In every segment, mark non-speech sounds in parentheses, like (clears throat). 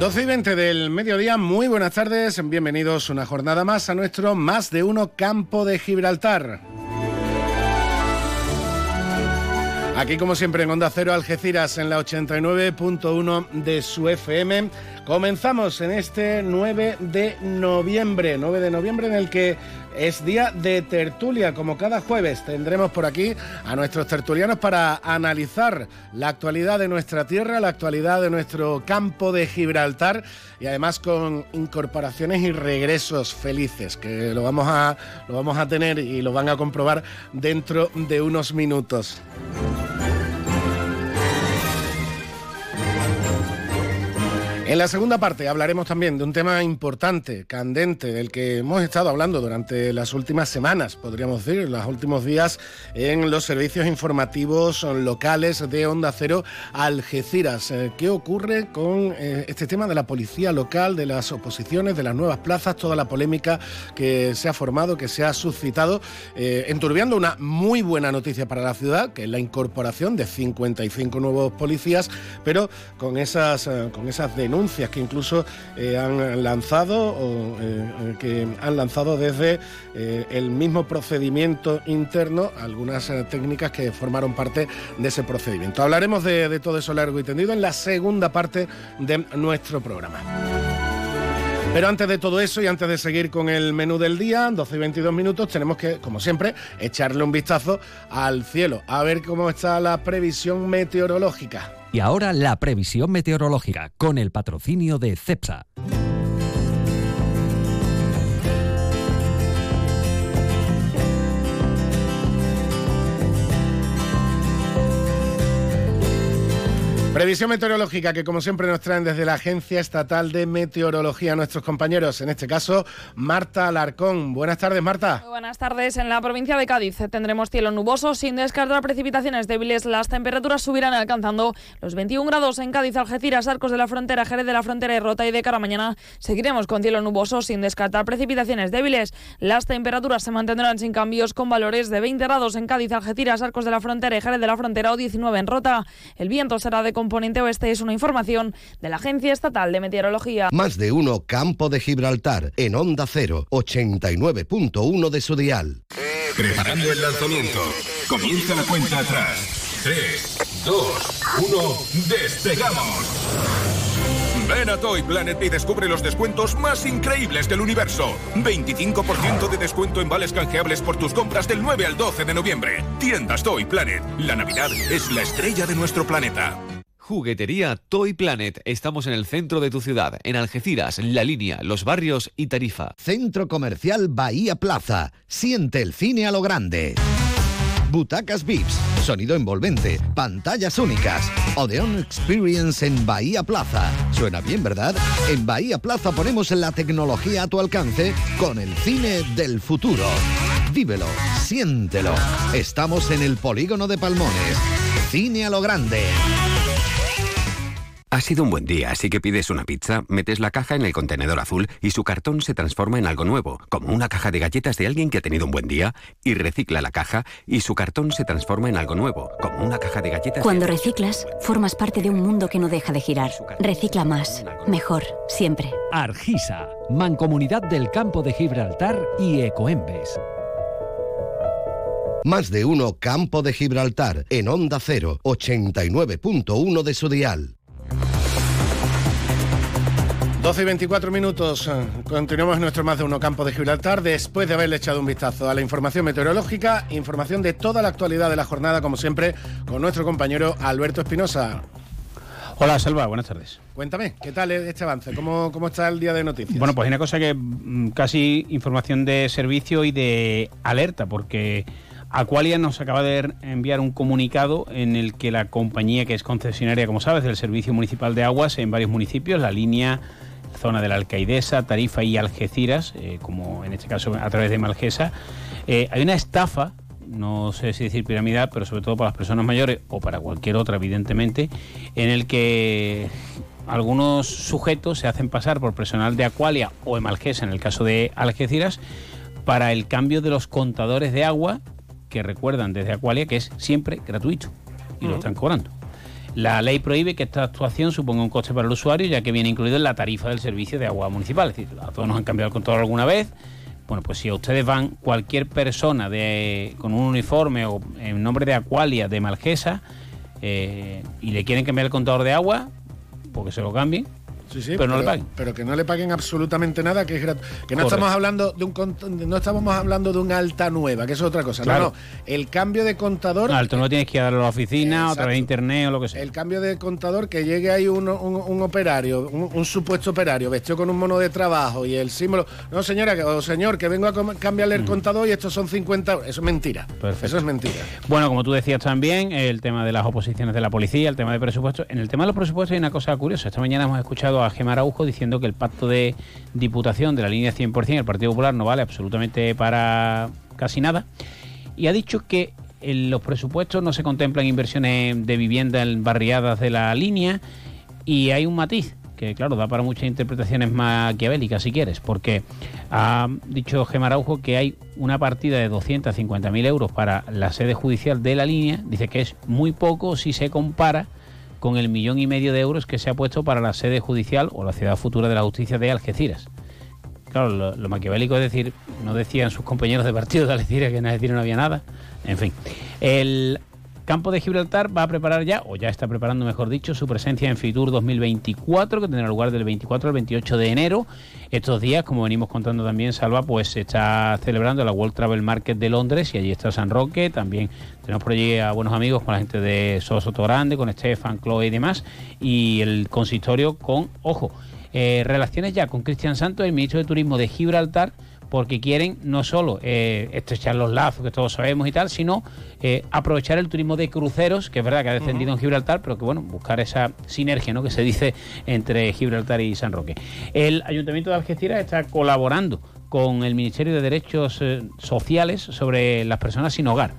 12 y 20 del mediodía, muy buenas tardes, bienvenidos una jornada más a nuestro Más de Uno Campo de Gibraltar. Aquí como siempre en Onda Cero Algeciras en la 89.1 de su FM. Comenzamos en este 9 de noviembre, 9 de noviembre en el que es día de tertulia, como cada jueves tendremos por aquí a nuestros tertulianos para analizar la actualidad de nuestra tierra, la actualidad de nuestro campo de Gibraltar y además con incorporaciones y regresos felices, que lo vamos a, lo vamos a tener y lo van a comprobar dentro de unos minutos. En la segunda parte hablaremos también de un tema importante, candente, del que hemos estado hablando durante las últimas semanas, podríamos decir, los últimos días en los servicios informativos locales de Onda Cero Algeciras. Eh, ¿Qué ocurre con eh, este tema de la policía local, de las oposiciones, de las nuevas plazas, toda la polémica que se ha formado, que se ha suscitado, eh, enturbiando una muy buena noticia para la ciudad, que es la incorporación de 55 nuevos policías, pero con esas, con esas denuncias que incluso eh, han lanzado o eh, que han lanzado desde eh, el mismo procedimiento interno algunas técnicas que formaron parte de ese procedimiento. Hablaremos de, de todo eso largo y tendido en la segunda parte de nuestro programa. Pero antes de todo eso y antes de seguir con el menú del día, 12 y 22 minutos, tenemos que, como siempre, echarle un vistazo al cielo, a ver cómo está la previsión meteorológica. Y ahora la previsión meteorológica con el patrocinio de CEPSA. Previsión meteorológica que como siempre nos traen desde la Agencia Estatal de Meteorología nuestros compañeros, en este caso Marta Alarcón. Buenas tardes, Marta. Muy buenas tardes. En la provincia de Cádiz tendremos cielo nuboso sin descartar precipitaciones débiles. Las temperaturas subirán alcanzando los 21 grados en Cádiz, Algeciras, Arcos de la Frontera, Jerez de la Frontera y Rota y de cara a mañana seguiremos con cielo nuboso sin descartar precipitaciones débiles. Las temperaturas se mantendrán sin cambios con valores de 20 grados en Cádiz, Algeciras, Arcos de la Frontera y Jerez de la Frontera o 19 en Rota. El viento será de componente oeste es una información de la Agencia Estatal de Meteorología. Más de uno Campo de Gibraltar en Onda 0, 89.1 de su dial. Preparando el lanzamiento. Comienza la cuenta atrás. 3, 2, 1, despegamos. Ven a Toy Planet y descubre los descuentos más increíbles del universo. 25% de descuento en vales canjeables por tus compras del 9 al 12 de noviembre. Tiendas Toy Planet. La Navidad es la estrella de nuestro planeta. Juguetería Toy Planet. Estamos en el centro de tu ciudad, en Algeciras, La Línea, Los Barrios y Tarifa. Centro Comercial Bahía Plaza. Siente el cine a lo grande. Butacas VIPs, sonido envolvente, pantallas únicas. Odeon Experience en Bahía Plaza. Suena bien, ¿verdad? En Bahía Plaza ponemos la tecnología a tu alcance con el cine del futuro. Vívelo, siéntelo. Estamos en el polígono de Palmones. Cine a lo grande. Ha sido un buen día, así que pides una pizza, metes la caja en el contenedor azul y su cartón se transforma en algo nuevo, como una caja de galletas de alguien que ha tenido un buen día, y recicla la caja y su cartón se transforma en algo nuevo, como una caja de galletas. Cuando reciclas, formas parte de un mundo que no deja de girar. Recicla más, mejor, siempre. Argisa, Mancomunidad del Campo de Gibraltar y Ecoembes. Más de uno Campo de Gibraltar en Onda 0, 89.1 de su dial. 12 y 24 minutos. eh, Continuamos nuestro más de uno campo de Gibraltar después de haberle echado un vistazo a la información meteorológica, información de toda la actualidad de la jornada, como siempre, con nuestro compañero Alberto Espinosa. Hola, Selva, buenas tardes. Cuéntame, ¿qué tal este avance? ¿Cómo, cómo está el día de noticias? Bueno, pues hay una cosa que mm, casi información de servicio y de alerta, porque Aqualia nos acaba de enviar un comunicado en el que la compañía que es concesionaria, como sabes, del Servicio Municipal de Aguas en varios municipios, la línea zona de la Alcaidesa, Tarifa y Algeciras, eh, como en este caso a través de Malgesa, eh, hay una estafa no sé si decir piramidal, pero sobre todo para las personas mayores o para cualquier otra, evidentemente, en el que algunos sujetos se hacen pasar por personal de Aqualia o Emalgesa, en el caso de Algeciras, para el cambio de los contadores de agua, que recuerdan desde Aqualia que es siempre gratuito y lo están cobrando. La ley prohíbe que esta actuación suponga un coste para el usuario, ya que viene incluido en la tarifa del servicio de agua municipal. Es decir, a todos nos han cambiado el contador alguna vez. Bueno, pues si ustedes van cualquier persona de, con un uniforme o en nombre de Aqualia de Malgesa eh, y le quieren cambiar el contador de agua, porque se lo cambien, Sí, sí, pero, no le paguen. Pero que no le paguen absolutamente nada, que es Que no estamos hablando de un no estamos hablando de una alta nueva, que es otra cosa. No, no. El cambio de contador. No, alto no tienes que ir a la oficina, otra vez internet o lo que sea. El cambio de contador, que llegue ahí un, operario, un, supuesto operario, vestido con un mono de trabajo y el símbolo. No, señora, o señor, que vengo a cambiarle el contador y estos son 50. Eso es mentira. Perfecto. Eso es mentira. Bueno, como tú decías también, el tema de las oposiciones de la policía, el tema de presupuestos. En el tema de los presupuestos hay una cosa curiosa. Esta mañana hemos escuchado a Gemma Araujo diciendo que el pacto de diputación de la línea 100% el Partido Popular no vale absolutamente para casi nada. Y ha dicho que en los presupuestos no se contemplan inversiones de vivienda en barriadas de la línea y hay un matiz que claro, da para muchas interpretaciones maquiavélicas si quieres, porque ha dicho Gemma Araujo que hay una partida de 250.000 euros para la sede judicial de la línea, dice que es muy poco si se compara con el millón y medio de euros que se ha puesto para la sede judicial o la ciudad futura de la justicia de Algeciras. Claro, lo, maquiavélico es decir, no decían sus compañeros de partido de Algeciras que en Algeciras no había nada. En fin, el campo de Gibraltar va a preparar ya, o ya está preparando, mejor dicho, su presencia en Fitur 2024, que tendrá lugar del 24 al 28 de enero. Estos días, como venimos contando también, Salva, pues se está celebrando la World Travel Market de Londres y allí está San Roque. También tenemos por allí a buenos amigos con la gente de Soso Grande, con Estefan, Chloe y demás. Y el consistorio con, ojo, eh, relaciones ya con Cristian Santos, el ministro de Turismo de Gibraltar porque quieren no solo eh, estrechar los lazos que todos sabemos y tal, sino eh, aprovechar el turismo de cruceros, que es verdad que ha descendido en Gibraltar, pero que bueno, buscar esa sinergia ¿no? que se dice entre Gibraltar y San Roque. El Ayuntamiento de Algeciras está colaborando con el Ministerio de Derechos eh, Sociales sobre las personas sin hogar.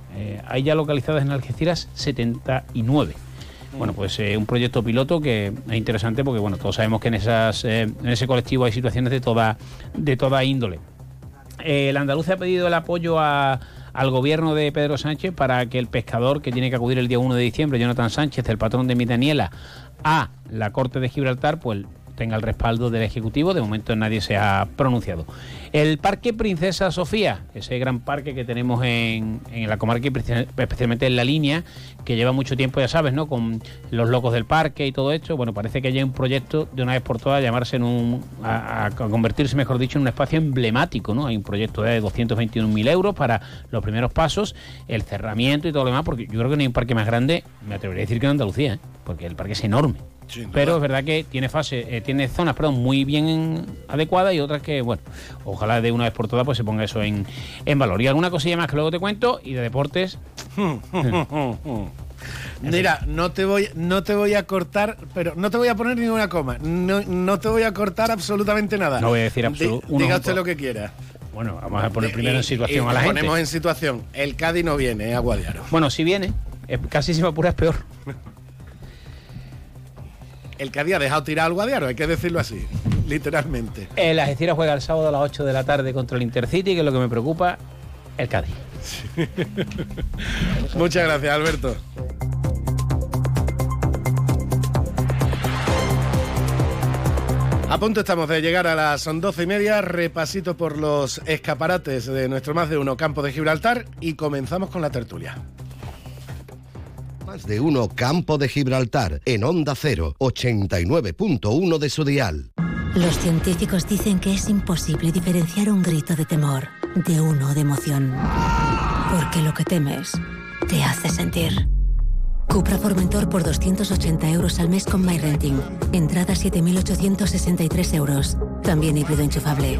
hay ya localizadas en Algeciras 79. Bueno, pues un proyecto piloto que es interesante porque bueno, todos sabemos que en esas en ese colectivo hay situaciones de toda de toda índole. Eh, el andaluz ha pedido el apoyo al gobierno de Pedro Sánchez para que el pescador que tiene que acudir el día 1 de diciembre, Jonathan Sánchez, el patrón de Mitaniela, a la Corte de Gibraltar, pues tenga el respaldo del Ejecutivo. De momento nadie se ha pronunciado. El Parque Princesa Sofía, ese gran parque que tenemos en, la comarca, especialmente en la línea, que lleva mucho tiempo, ya sabes, ¿no? Con los locos del parque y todo esto. Bueno, parece que hay un proyecto de una vez por todas a llamarse en un. A, convertirse, mejor dicho, en un espacio emblemático, ¿no? Hay un proyecto de 221.000 euros para los primeros pasos, el cerramiento y todo lo demás, porque yo creo que no hay un parque más grande, me atrevería a decir que en Andalucía, ¿eh? porque el parque es enorme pero es verdad que tiene fase, eh, tiene zonas perdón, muy bien adecuadas y otras que, bueno, ojalá de una vez por todas pues se ponga eso en, valor. Y alguna cosilla más que luego te cuento y de deportes. (laughs) Mira, no te voy, no te voy a cortar, pero no te voy a poner ninguna coma. No, te voy a cortar absolutamente nada. No voy a decir absolutamente. Diga usted lo que quiera. Bueno, vamos a poner primero en situación a la gente. Ponemos en situación. El Cádiz no viene, ¿eh? Aguadiaro. Bueno, si viene, casi si me apuras peor (laughs) el que había dejado tirar al Guadiaro, hay que decirlo así, literalmente. El Algeciras juega el sábado a las 8 de la tarde contra el Intercity, que es lo que me preocupa, el Cádiz. (laughs) Muchas gracias, Alberto. A punto estamos de llegar a las doce y media, repasito por los escaparates de nuestro más de uno campo de Gibraltar y comenzamos con la tertulia. Más de uno Campo de Gibraltar en Onda 0, 89.1 de su dial. Los científicos dicen que es imposible diferenciar un grito de temor de uno de emoción. Porque lo que temes te hace sentir. Cupra Formentor por 280 euros al mes con MyRenting. Entrada 7.863 euros. También híbrido enchufable.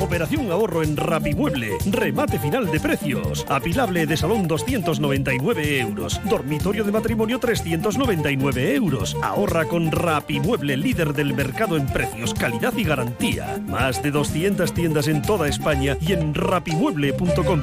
Operación ahorro en Rapimueble. Remate final de precios. Apilable de salón 299 euros. Dormitorio de matrimonio 399 euros. Ahorra con Rapimueble, líder del mercado en precios, calidad y garantía. Más de 200 tiendas en toda España y en rapimueble.com.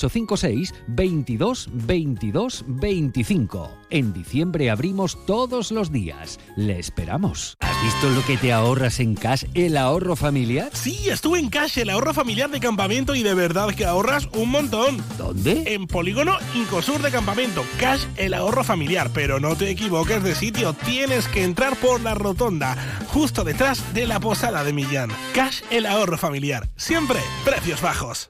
856 22 22 25. En diciembre abrimos todos los días. Le esperamos. ¿Has visto lo que te ahorras en Cash, el ahorro familiar? Sí, estuve en Cash, el ahorro familiar de campamento y de verdad que ahorras un montón. ¿Dónde? En Polígono Incosur de Campamento. Cash, el ahorro familiar. Pero no te equivoques de sitio, tienes que entrar por la rotonda, justo detrás de la posada de Millán. Cash, el ahorro familiar. Siempre precios bajos.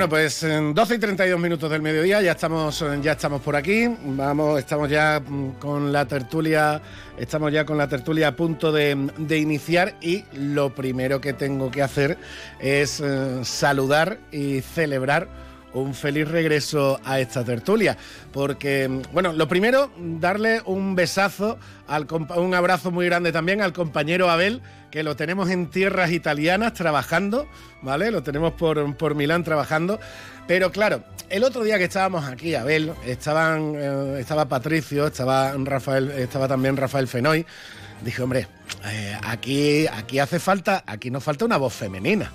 Bueno, pues en 12 y 32 minutos del mediodía ya estamos, ya estamos por aquí. Vamos, estamos ya mm, con la tertulia, estamos ya con la tertulia a punto de, de iniciar y lo primero que tengo que hacer es eh, saludar y celebrar un feliz regreso a esta tertulia. Porque, bueno, lo primero, darle un besazo, un abrazo muy grande también al compañero Abel, que lo tenemos en tierras italianas trabajando, ¿vale? Lo tenemos por, por Milán trabajando. Pero claro, el otro día que estábamos aquí, Abel, estaban, eh, estaba Patricio, estaba Rafael, estaba también Rafael Fenoy. Dije, hombre, eh, aquí, aquí hace falta, aquí nos falta una voz femenina.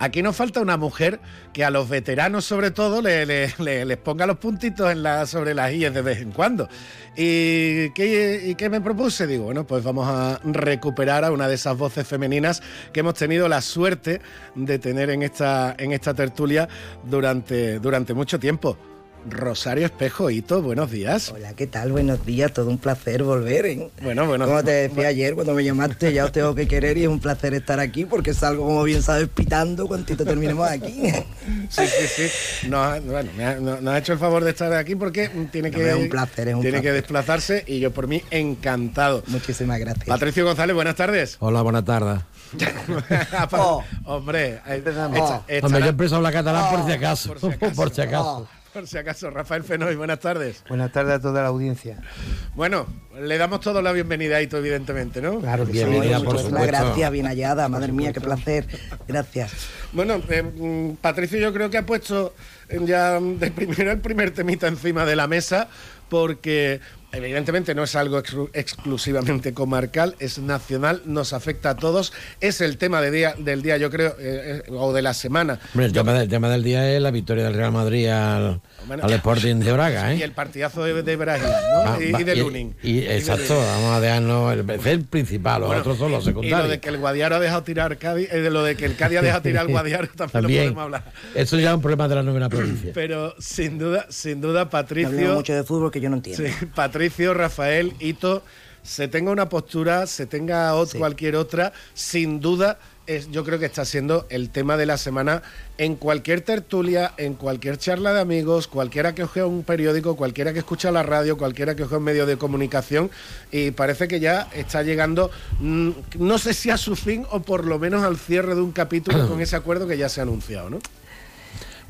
Aquí nos falta una mujer que a los veteranos, sobre todo, le- le- le- les ponga los puntitos sobre las IES de vez en cuando. ¿Y qué, ¿Y qué me propuse? Digo, bueno, pues vamos a recuperar a una de esas voces femeninas que hemos tenido la suerte de tener en esta, en esta tertulia durante mucho tiempo. Rosario Espejo, Hito, buenos días. Hola, ¿qué tal? Buenos días, todo un placer volver. ¿eh? Bueno, bueno. Como te decía ayer cuando me llamaste, ya os tengo que querer y es un placer estar aquí porque salgo, como bien sabes, pitando cuantito terminemos aquí. (laughs) Sí, sí, sí. Nos bueno, me ha, no- nos ha hecho el favor de estar aquí porque tiene que, No, es un placer, es un tiene que desplazarse y yo por mí encantado. Muchísimas gracias. Patricio González, buenas tardes. Hola, buenas tardes. (laughs) Oh, Hombre, eh, echa- Hombre, estará- yo he empezado la catalán por si acaso. por si acaso. (laughs) Por si acaso. Por si acaso, Rafael Fenoy, buenas tardes. Buenas tardes a toda la audiencia. Bueno, le damos todos la bienvenida a Hito, evidentemente, ¿no? Claro que Bienvenida, sí. por Muchas supuesto. gracias, bien hallada, madre mía, qué placer. Gracias. Bueno, eh, mm, Patricio yo creo que ha puesto ya de primero el primer temita encima de la mesa porque evidentemente no es algo exclu- exclusivamente comarcal, es nacional, nos afecta a todos, es el tema de día, del día yo creo, eh, eh, o de la semana. Hombre, el tema, del, el tema del día es la victoria del Real Madrid al, Bueno, al Sporting de Braga, Y ¿eh? el partidazo de, de Brasil, ¿no? Va- y, va- y de y- Lunin. y- Y de exacto, Lunin. vamos a dejarnos. El, es el principal, los Bueno, otros son los y- Y lo secundarios. de que el Guadiaro ha dejado tirar Cádiz, eh, de lo de que el Cádiz ha dejado tirar al Guadiaro también, lo También. podemos hablar. Eso ya es un problema de la novena provincia. Pero sin duda, sin duda, Patricio. mucho de fútbol que yo no entiendo. Sí, Patricio, Rafael, Hito, se tenga una postura, se tenga ot- cualquier otra, sin duda, es, yo creo que está siendo el tema de la semana en cualquier tertulia, en cualquier charla de amigos, cualquiera que ojea un periódico, cualquiera que escucha la radio, cualquiera que ojea un medio de comunicación, y parece que ya está llegando, mm, no sé si a su fin o por lo menos al cierre de un capítulo con (clears throat) ese acuerdo que ya se ha anunciado, ¿no?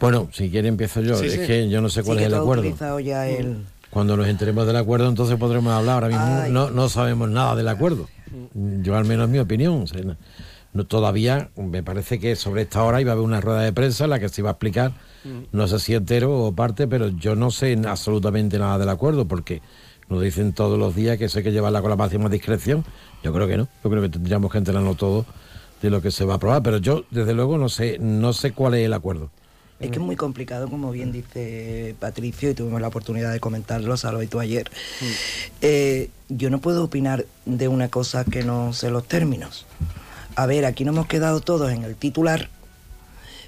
Bueno, si quiere empiezo yo. Sí, es sí. que yo no sé Sí cuál que es el acuerdo. ya el... Cuando nos enteremos del acuerdo, entonces podremos hablar. Ahora mismo no, no sabemos nada del acuerdo. Yo, al menos, mi opinión. O sea, no- todavía me parece que sobre esta hora iba a haber una rueda de prensa en la que se iba a explicar, no sé si entero o parte, pero yo no sé absolutamente nada del acuerdo porque nos dicen todos los días que eso hay que llevarla con la máxima discreción. Yo creo que no. Yo creo que tendríamos que enterarnos todo de lo que se va a aprobar, pero yo, desde luego, no sé, no sé cuál es el acuerdo. Es que es muy complicado, como bien dice Patricio, y tuvimos la oportunidad de comentarlo, Salva y tú ayer. Mm. Eh, yo no puedo opinar de una cosa que no sé los términos. A ver, aquí no hemos quedado todos en el titular,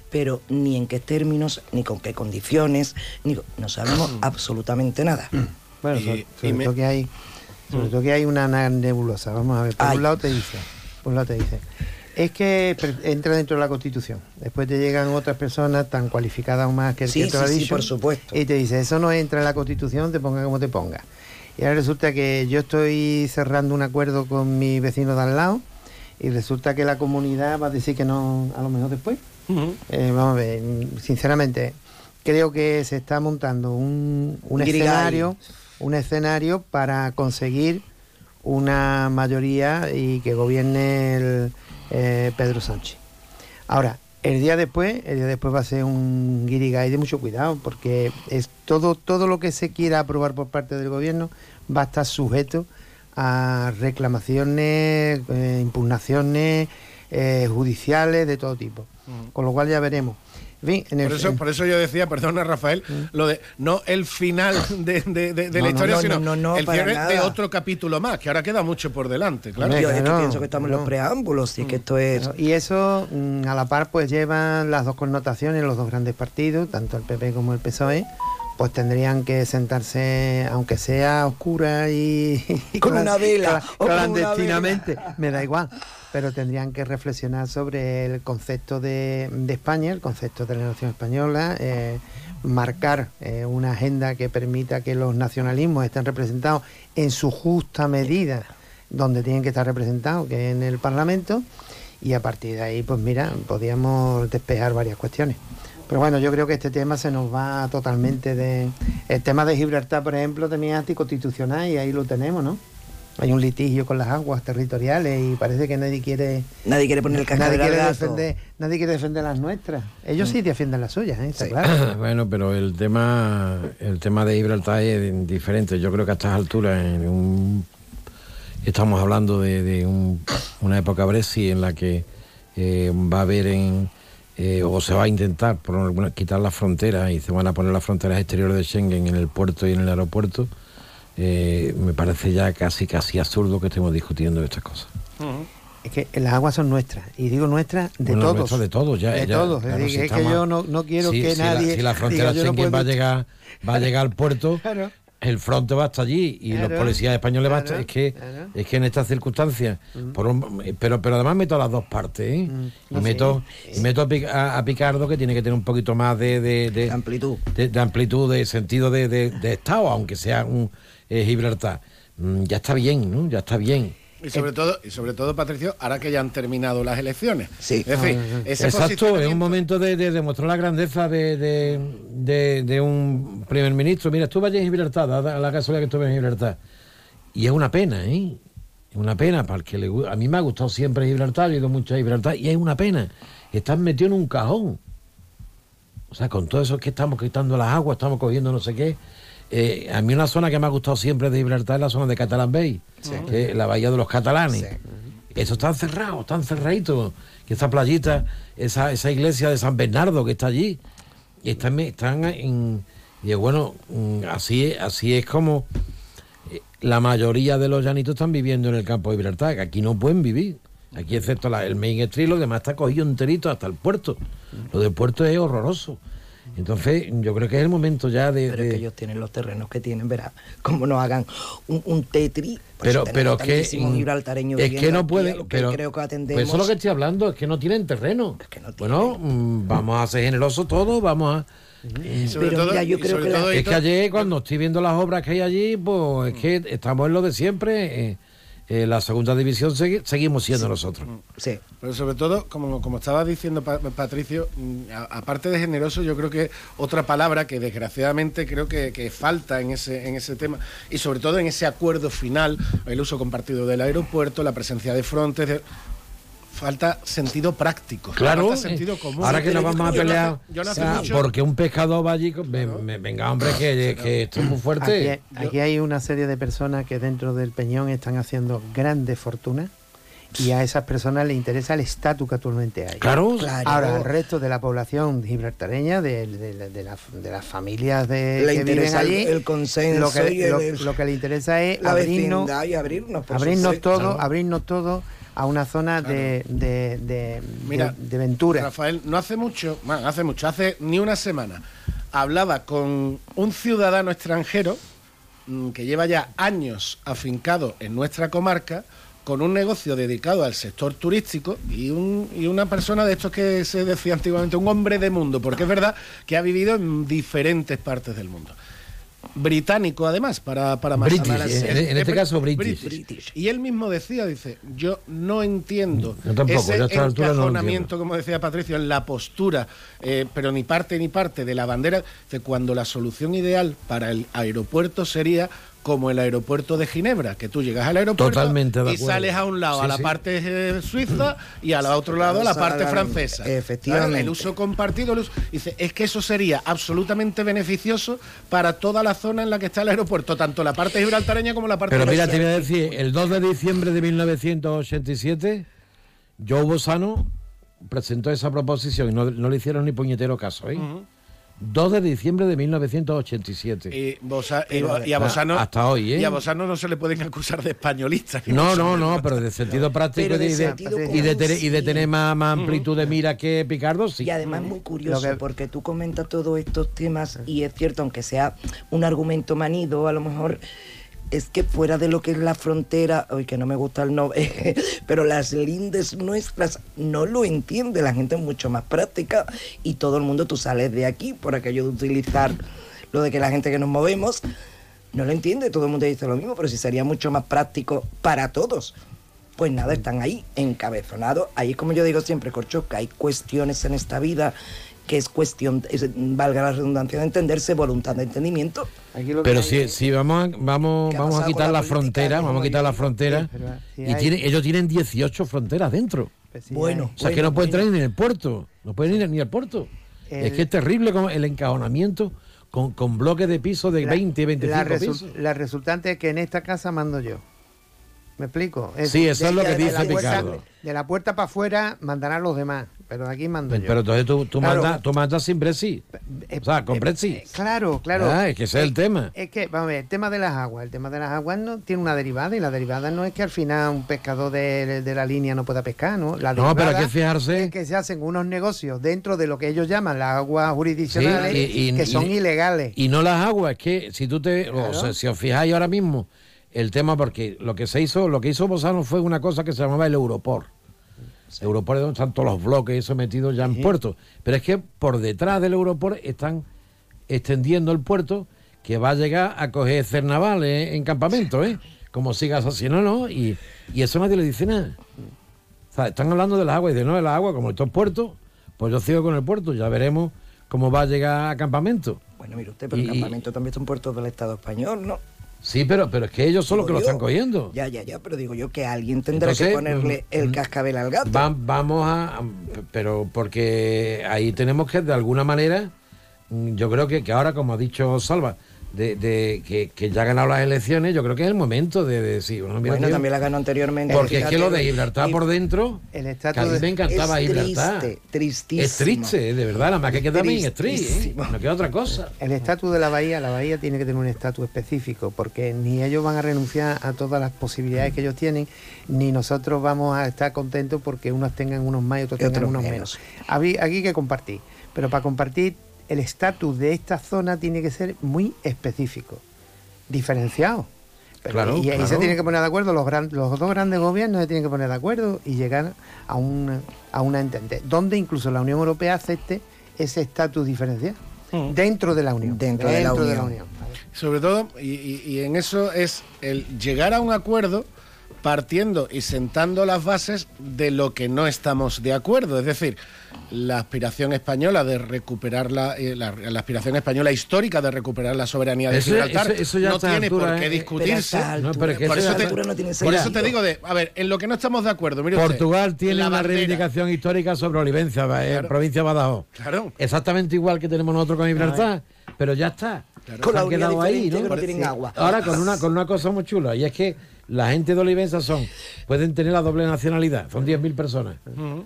pero ni en qué términos, ni con qué condiciones, ni no sabemos absolutamente nada. Bueno, Y- sobre, y sobre me- todo que hay, sobre todo que hay una na- nebulosa. Vamos a ver, por Ay. un lado te dice, por un lado te dice, es que entra dentro de la Constitución. Después te llegan otras personas tan cualificadas o más que el Sí, que te lo ha sí, sí, dicho, por supuesto. Y te dice, eso no entra en la Constitución, te ponga como te ponga. Y ahora resulta que yo estoy cerrando un acuerdo con mi vecino de al lado y resulta que la comunidad va a decir que no a lo mejor después. Eh, vamos a ver, sinceramente, creo que se está montando un, un escenario, un escenario para conseguir una mayoría y que gobierne el, eh, Pedro Sánchez. Ahora, el día después, el día después va a ser un guirigay de mucho cuidado, porque es todo, todo lo que se quiera aprobar por parte del gobierno va a estar sujeto a reclamaciones, eh, impugnaciones eh, judiciales de todo tipo. Con lo cual ya veremos. En fin, en el- Por eso, en- por eso yo decía, perdona Rafael, lo de no el final de, de- de- de No, la no, historia, no, sino no, no, el cierre de otro capítulo más, que ahora queda mucho por delante, claro. Yo es que pienso que estamos en los preámbulos, y que esto es... Claro, Y eso mm, a la par pues llevan las dos connotaciones, los dos grandes partidos, tanto el PP como el PSOE, pues tendrían que sentarse, aunque sea oscura y, (laughs) y Con una vela, cla- una clandestinamente, me da igual, pero tendrían que reflexionar sobre el concepto de, España, el concepto de la nación española, eh, marcar eh, una agenda que permita que los nacionalismos estén representados en su justa medida donde tienen que estar representados, que es en el Parlamento, y a partir de ahí, pues mira, podíamos despejar varias cuestiones. Pero bueno, yo creo que este tema se nos va totalmente de... El tema de Gibraltar, por ejemplo, también es anticonstitucional y ahí lo tenemos, ¿no? Hay un litigio con las aguas territoriales y parece que nadie quiere... Nadie quiere poner el nadie quiere, defender, nadie quiere defender las nuestras. Ellos Mm. sí defienden las suyas, ¿eh? Está claro. (clears throat) bueno, pero el tema, el tema de Gibraltar es diferente. Yo creo que a estas alturas, en un- estamos hablando de, de un- una época Brexit en la que eh, va a haber en, eh, o se va a intentar por alguna- quitar las fronteras y se van a poner las fronteras exteriores de Schengen en el puerto y en el aeropuerto. Eh, me parece ya casi casi absurdo que estemos discutiendo estas cosas. Es que las aguas son nuestras, y digo nuestras de Bueno, todos. de todos, ya. De ya, todos. claro, es decir, si es que yo no, no quiero Sí, que si la- nadie. si la frontera diga, no Schengen va a llegar va a llegar al puerto, Claro. el fronte va hasta allí y Claro, los policías españoles van a estar. Es que, claro. es que en estas circunstancias, por un- pero, pero además meto las dos partes, ¿eh? y, Mm. no, meto, sí. y meto a, Pic- a- a Picardo que tiene que tener un poquito más de, de, de- amplitud, de, de amplitud, de sentido de, de- de Estado, aunque sea un eh, Gibraltar. Mm, ya está bien, ¿no? Ya está bien. Y sobre todo, y sobre todo, Patricio, ahora que ya han terminado las elecciones. Sí. Es decir, ese Exacto, es un momento de, de demostrar la grandeza de, de- un primer ministro. Mira, estuve allí en Gibraltar, a la casualidad que estuve en Gibraltar. Y es una pena, ¿eh? Es una pena, para el que le A mí me ha gustado siempre Gibraltar, he ido mucho a Gibraltar, y es una pena. Están metidos en un cajón. O sea, con todo eso que estamos quitando las aguas, estamos cogiendo no sé qué. Eh, a mí una zona que me ha gustado siempre de Gibraltar es la zona de Catalan Bay, que es la bahía de los catalanes. Eso está cerrado, están cerraditos. Que esa playita, esa, esa iglesia de San Bernardo que está allí, y están, están en. Y bueno, mm, así es, así es como eh, la mayoría de los llanitos están viviendo en el campo de Gibraltar, que aquí no pueden vivir. Aquí, excepto la- el main street, lo demás está cogido enterito hasta el puerto. Lo del puerto es horroroso. Entonces, yo creo que es el momento ya de. Pero es de- que ellos tienen los terrenos que tienen, verá, como nos hagan un, un tetri. pues pero pero es que mm, gibraltareños es que no aquí, pueden lo que pero creo que pues atendemos eso es lo que estoy hablando es que no tienen terreno bueno mm, vamos a ser generosos todos vamos a Y sobre Pero todo- mira, yo y creo sobre que la- todo, es que ayer cuando estoy viendo las obras que hay allí pues es que estamos en lo de siempre eh, eh, la segunda división segui- seguimos siendo nosotros. Sí. Pero sobre todo, como, como estaba diciendo Pa- Patricio, mm, aparte de generoso, yo creo que otra palabra que desgraciadamente creo que, que falta en ese, en ese tema, y sobre todo en ese acuerdo final, el uso compartido del aeropuerto, la presencia de frontes, de- falta sentido práctico. Claro, falta sentido común. ahora que nos vamos a Yo no hace- pelear yo no hace o sea, mucho- porque un pescador va allí, ve- venga hombre, que, que esto es muy fuerte. Aquí, aquí hay una serie de personas que dentro del Peñón están haciendo grandes fortunas y a esas personas les interesa el estatus que actualmente hay. Claro. Claro. Ahora, al resto de la población gibraltareña, de, de- de- de la- de las familias de, Le que viven interesa el- allí, el consenso lo que, y el- lo- lo que le interesa es la abrirnos, y abrirnos, por abrirnos todo, Claro. abrirnos todo a una zona de, de, de, Mira, de- ventura. Rafael, no hace mucho, hace mucho, hace ni una semana, hablaba con un ciudadano extranjero mm, que lleva ya años afincado en nuestra comarca con un negocio dedicado al sector turístico y, un, y una persona de estos que se decía antiguamente, un hombre de mundo, porque es verdad que ha vivido en diferentes partes del mundo. Británico, además, para, para British, análisis. en- en este Es caso, bri- British. Y él mismo decía, dice, yo no entiendo Yo tampoco, ese no como decía Patricio, en la postura, eh, pero ni parte ni parte de la bandera, de cuando la solución ideal para el aeropuerto sería como el aeropuerto de Ginebra, que tú llegas al aeropuerto Totalmente y sales a un lado Sí, a la sí. parte eh, suiza y al otro lado a la parte francesa. Efectivamente. El uso compartido, el uso- dice, es que eso sería absolutamente beneficioso para toda la zona en la que está el aeropuerto, tanto la parte gibraltareña como la parte Pero mira, te francesa. voy a decir, el 2 de diciembre de 1987, Joe Bosano presentó esa proposición y no, no le hicieron ni puñetero caso, ¿eh? 2 de diciembre de 1987. Y, Bosa- y- Pero, y a Bosano, ah, hasta hoy, ¿eh? y a Bosano no se le pueden acusar de españolista. No, no, no, pero de sentido práctico de y de, sentido y de común, tener, y de tener más, más amplitud de mira que Picardo, sí. Y además muy curioso, que- porque tú comentas todos estos temas y es cierto, aunque sea un argumento manido, a lo mejor es que fuera de lo que es la frontera, hoy que no me gusta el nombre, (laughs) pero las lindes nuestras no lo entiende, la gente es mucho más práctica y todo el mundo, tú sales de aquí por aquello de utilizar lo de que la gente que nos movemos, no lo entiende, todo el mundo dice lo mismo, pero si sería mucho más práctico para todos. Pues nada, están ahí encabezonados. Ahí, como yo digo siempre, Corcho, que hay cuestiones en esta vida que es cuestión, es- valga la redundancia de entenderse, voluntad de entendimiento. Pero si, si vamos a, vamos, ¿Qué ha vamos a quitar la, la frontera, vamos a quitar la frontera, sí y hay. tiene- ellos tienen 18 fronteras dentro. Bueno, O sea, que no pueden entrar ni en el puerto, no pueden ir ni al puerto. El- Es que es terrible como el encajonamiento con, con bloques de pisos de La- 20 y 25 la, resu- pisos. la resultante es que en esta casa mando yo. ¿Me explico? Sí, eso es lo que de dice la puerta- Picardo. De la puerta para afuera mandarán los demás, pero de aquí mando yo. Pero entonces tú, tú, Claro. mandas, tú mandas sin Brexit. O sea, con Brexit. Claro, claro. Ah, es que ese es el tema. Es que, vamos a ver, el tema de las aguas. El tema de las aguas no tiene una derivada y la derivada no es que al final un pescador de, de la línea no pueda pescar, ¿no? La No, pero hay que fijarse- Es que se hacen unos negocios dentro de lo que ellos llaman las aguas jurisdiccionales Sí, y- y- que son y- ilegales. Y no las aguas, es que si tú te. o Claro. sea, si os fijáis ahora mismo, el tema, porque lo que se hizo, lo que hizo Bosano fue una cosa que se llamaba el Europor. Europor es donde están todos los bloques, eso metidos ya en Sí. puerto. Pero es que por detrás del Europor están extendiendo el puerto que va a llegar a coger Cernaval eh, en campamento, ¿eh? Como sigas así, no, no. Y, y eso nadie le dice nada. O sea, están hablando de las aguas y de no de las aguas, como estos puertos, pues yo sigo con el puerto, ya veremos cómo va a llegar a campamento. Bueno, mire usted, pero el Y- campamento también son puertos del Estado español, ¿no? Sí, pero, pero es que ellos son los que lo están cogiendo. Ya, ya, ya, pero digo yo que alguien tendrá Entonces, que ponerle mm, el mm, cascabel al gato. Va- vamos a. Pero porque ahí tenemos que, de alguna manera, mm, yo creo que, que ahora, como ha dicho Salva, de, de que, que ya ha ganado las elecciones, yo creo que es el momento de, de decir. Bueno, también la ganó anteriormente. Porque es que lo de. Gibraltar por dentro. El estatus de- me encantaba es Gibraltar. triste, tristísimo. Es triste, de verdad, nada más que queda bien es triste. ¿eh? No queda otra cosa. El estatus de la bahía, la bahía tiene que tener un estatus específico, porque ni ellos van a renunciar a todas las posibilidades que ellos tienen, ni nosotros vamos a estar contentos porque unos tengan unos más y otros Y tengan unos menos. menos. Aquí, aquí hay que compartir, pero para compartir el estatus de esta zona tiene que ser muy específico, diferenciado. Pero- Claro, y ahí se tienen que poner de acuerdo, los, gran- los dos grandes gobiernos se tienen que poner de acuerdo y llegar a una, a una entente, donde incluso la Unión Europea acepte ese estatus diferenciado dentro de la Unión. Dentro de la Unión. Sobre todo, y, y- y en eso es el llegar a un acuerdo partiendo y sentando las bases de lo que no estamos de acuerdo. Es decir, la aspiración española de recuperar la, eh, la, la aspiración española histórica de recuperar la soberanía de Eso- Gibraltar eso- eso ya no tiene altura, por qué eh, discutirse. por, eso te, está- altura no tiene por eso sentido. te digo de, a ver, en lo que no estamos de acuerdo, mire usted, Portugal tiene la una bandera. reivindicación histórica sobre Olivencia, eh, Claro. provincia de Badajoz. Claro. Exactamente igual que tenemos nosotros con Gibraltar, pero ya está. Con Se la han quedado ahí, ¿no? que no tienen agua. Ahora con una, con una cosa muy chula, y es que la gente de Olivenza son, pueden tener la doble nacionalidad, son 10.000 personas.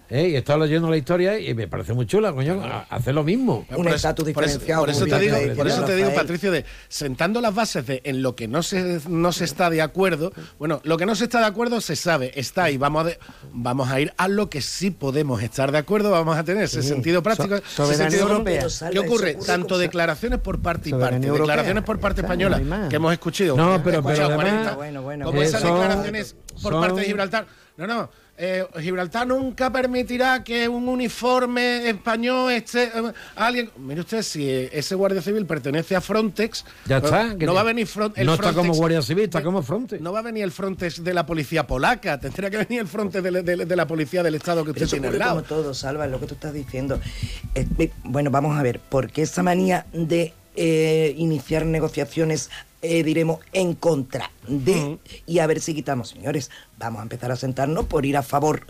¿Eh? Y he estado leyendo la historia y me parece muy chula, coño, hace lo mismo. Un estatus diferenciado. Por eso, te digo, por eso te digo. Patricio, de sentando las bases de en lo que no se, no se está de acuerdo, bueno, lo que no se está de acuerdo se sabe, está ahí, vamos a, de- vamos a ir a lo que sí podemos estar de acuerdo, vamos a tener ese Sí. sentido práctico, So- ese soberanía sentido europea. ¿Qué ocurre? eso Tanto declaraciones por parte y parte, declaraciones por parte española que hemos escuchado. No, pero- hemos escuchado pero además, 40, Bueno, bueno, como bueno. Esas Son- declaraciones por son- parte de Gibraltar. No, no. eh, Gibraltar nunca permitirá que un uniforme español esté. eh, alguien. Mire usted, si eh, ese guardia civil pertenece a Frontex. Ya está. No va a venir Front- el No está Frontex. como Guardia Civil, está como Frontex. No va a venir el Frontex de la policía polaca. Tendría que venir el Frontex de, de- de la policía del Estado que usted eso tiene al lado. como todo, Salva, lo que tú estás diciendo. Eh, eh, bueno, vamos a ver, ¿por qué esa manía de eh, iniciar negociaciones, eh, diremos, en contra de, y a ver si quitamos, señores, vamos a empezar a sentarnos por ir a favor.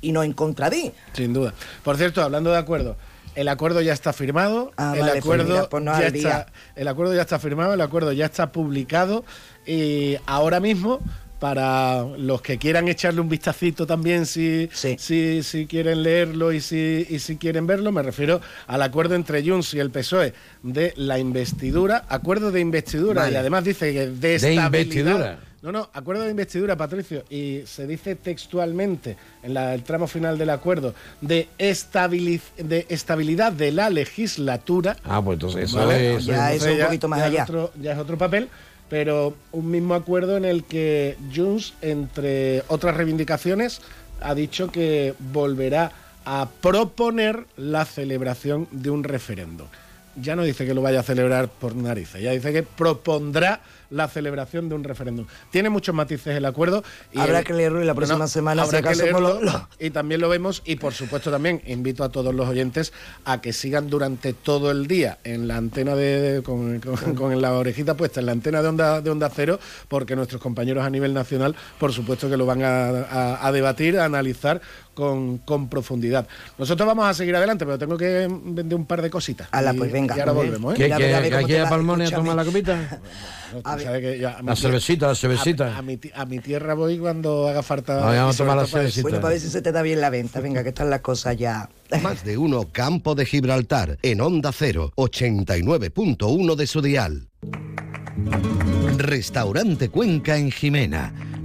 Y no en contra de? Sin duda. Por cierto, hablando de acuerdo, el acuerdo ya está firmado, Ah, el vale, pues acuerdo mira, pues no ya está, el acuerdo ya está firmado, el acuerdo ya está publicado y ahora mismo para los que quieran echarle un vistacito también si, si, si quieren leerlo y si, y si quieren verlo, me refiero al acuerdo entre Junts y el PSOE de la investidura, acuerdo de investidura Vale. y además dice que de, De estabilidad- investidura. no, no, acuerdo de investidura, Patricio, y se dice textualmente en la- el tramo final del acuerdo de, estabiliz- de estabilidad de la legislatura. Ah, pues entonces eso ¿vale? es. Ya Entonces eso un poquito más ya allá. Es otro, ya es otro papel, pero un mismo acuerdo en el que Junts, entre otras reivindicaciones, ha dicho que volverá a proponer la celebración de un referendo. Ya no dice que lo vaya a celebrar por narices, ya dice que propondrá la celebración de un referéndum. Tiene muchos matices el acuerdo. Habrá el- que leerlo y la próxima semana, habrá si que acaso, leerlo, lo- lo- y también lo vemos y por supuesto también invito a todos los oyentes a que sigan durante todo el día en la antena de con, con- con la orejita puesta en la antena de onda de onda cero porque nuestros compañeros a nivel nacional por supuesto que lo van a, a- a debatir a analizar con, con profundidad nosotros vamos a seguir adelante pero tengo que vender un par de cositas Ala, Y- pues venga. y ahora volvemos ¿eh? ¿Qué, Mira, mira, que a va, Palmones a escúchame. tomar la copita? No, que a La cervecita, la cervecita. a mi, ti- a mi tierra voy cuando haga falta vamos a tomar la cervecita. Bueno, para ver si se te da bien la venta. Venga, que están las cosas ya. (laughs) Más de uno Campo de Gibraltar en Onda 0, 89.1 de su dial. Restaurante Cuenca en Jimena.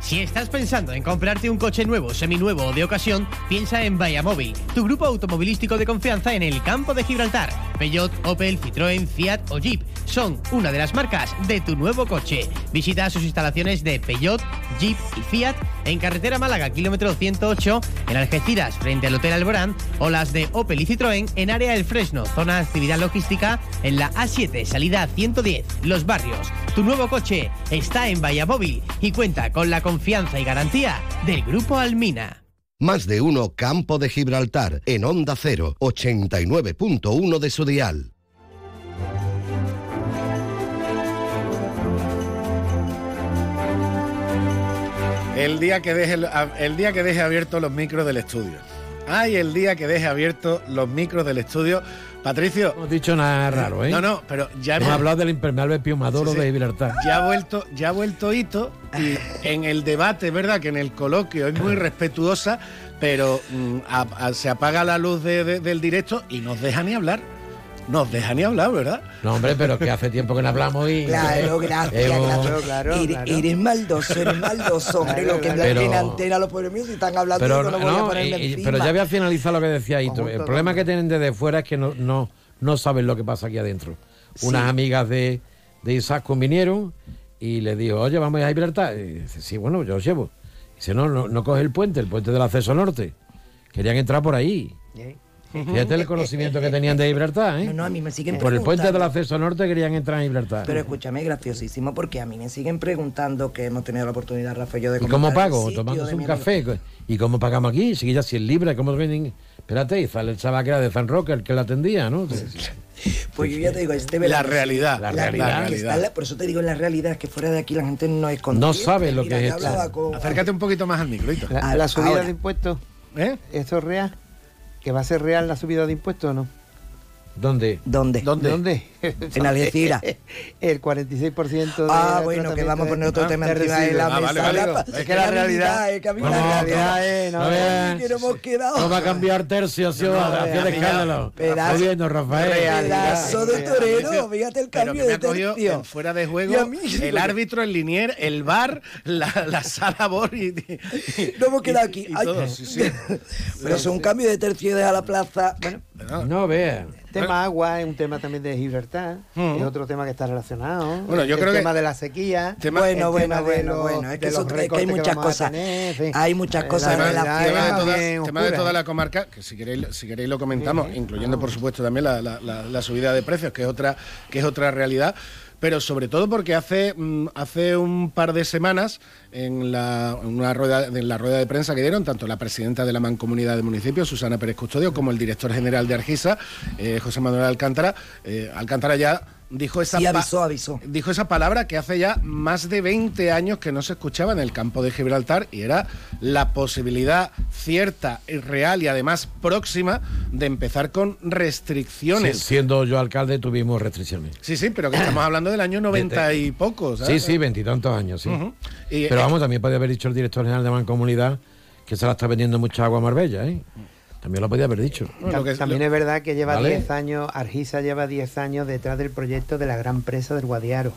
Si estás pensando en comprarte un coche nuevo, seminuevo o de ocasión, piensa en Móvil, tu grupo automovilístico de confianza en el campo de Gibraltar. Peugeot, Opel, Citroën, Fiat o Jeep son una de las marcas de tu nuevo coche. Visita sus instalaciones de Peugeot, Jeep y Fiat en carretera Málaga, kilómetro 108, en Algeciras, frente al Hotel Alborán, o las de Opel y Citroën en área El Fresno, zona de actividad logística, en la A7, salida 110, Los Barrios. Tu nuevo coche está en Móvil y cuenta con la confianza y garantía del Grupo Almina. Más de uno Campo de Gibraltar en Onda 0, 89.1 de su dial. El día que deje el, día que deje abiertos los micros del estudio. Ay, el día que deje abiertos los micros del estudio. Patricio. No has dicho nada raro, ¿eh? No, no, pero ya hemos hablado del impermeable piumadoro Sí, sí. de Gibraltar. Ya ha vuelto, ya ha vuelto Hito y en el debate, verdad que en el coloquio es muy respetuosa, pero mm, a- a- se apaga la luz de- de- del directo y nos deja ni hablar. Nos deja ni hablar, ¿verdad? No, hombre, pero que hace tiempo que no hablamos y. Claro, (laughs) gracias, Hemos- gracias. Eres- Eres maldoso, eres (laughs) maldoso, hombre. lo que Pero- en antena los pobres míos si están hablando Pero, yo no voy a ponerme y- pero ya voy a finalizar lo que decía Hito. El problema que tienen desde fuera es que no, no, no saben lo que pasa aquí adentro. Sí. Unas amigas de, de Isaacon vinieron y le dijo, oye, vamos a Gibraltar. Y dice, sí, bueno, yo os llevo. Dice, no, no, no coge el puente, el puente del acceso norte. Querían entrar por ahí. Fíjate el conocimiento que tenían de Gibraltar, ¿eh? No, no, a mí me siguen Por el puente del acceso norte querían entrar en Gibraltar. Pero escúchame, graciosísimo, porque a mí me siguen preguntando que hemos tenido la oportunidad, Rafael, yo de ¿Y cómo pago? Tomándose un café. ¿Y cómo pagamos aquí? Si ya 100 libras, ¿cómo venden? Espérate, y sale el chaval que era de San Roque, el que la atendía, ¿no? Pues yo ya te digo, este La verano- realidad. La La realidad. está en la- por eso te digo, en la realidad es que fuera de aquí la gente no es. No sabe lo Mira, que es esto. con- Acércate un poquito más al micro. La, Ah, la subida ahora. de impuestos, ¿Eh? ¿esto es real? ¿Que va a ser real la subida de impuestos o no? ¿Dónde? ¿Dónde? ¿Dónde? ¿Dónde? En Algeciras. (laughs) El 46% de Ah, bueno, que vamos a poner otro tema de encima de la Ah, mesa. vale, vale. la- Es que la realidad es que a mí No, la no, realidad es, no que no hemos quedado. No va a cambiar tercio, sí, va a hacer escándalo. pedazo- Estoy viendo, Rafael. Pedazo de torero, fíjate el cambio de tercio. fuera de a juego el árbitro, el linier, el bar, la, la sala bor y, No hemos quedado aquí. (laughs) Pero es un cambio de tercio y deja la plaza. Bueno, No veas. Tema agua es un tema también de Gibraltar, Mm. es otro tema que está relacionado. Bueno, yo el creo que- tema de la sequía. Tema- bueno, bueno, bueno, bueno. Es que, eso- es que hay muchas cosas. tener, en fin. Hay muchas cosas la tema, realidad relacionadas. tema de toda, tema de toda la comarca, que si queréis, si queréis lo comentamos, incluyendo por supuesto también la, la- la- la subida de precios, que es otra, que es otra realidad. Pero sobre todo porque hace, mm, hace un par de semanas, en la, una rueda, en la rueda de prensa que dieron, tanto la presidenta de la Mancomunidad de Municipios, Susana Pérez Custodio, como el director general de Argisa, eh, José Manuel Alcántara, eh, Alcántara ya dijo esa, Sí, avisó, avisó. dijo esa palabra que hace ya más de 20 años que no se escuchaba en el campo de Gibraltar y era la posibilidad cierta, y real y además próxima de empezar con restricciones. Sí, siendo yo alcalde tuvimos restricciones. Sí, sí, pero que estamos hablando del año 90 y poco, Sí, ¿sabes? sí, veintitantos años, sí. Y, Pero eh, vamos, también podía haber dicho el director general de Mancomunidad que se la está vendiendo mucha agua a Marbella, ¿eh? También lo podía haber dicho. Bueno, lo que- También lo- es verdad que lleva Vale. 10 años, Argisa lleva 10 años detrás del proyecto de la gran presa del Guadiaro,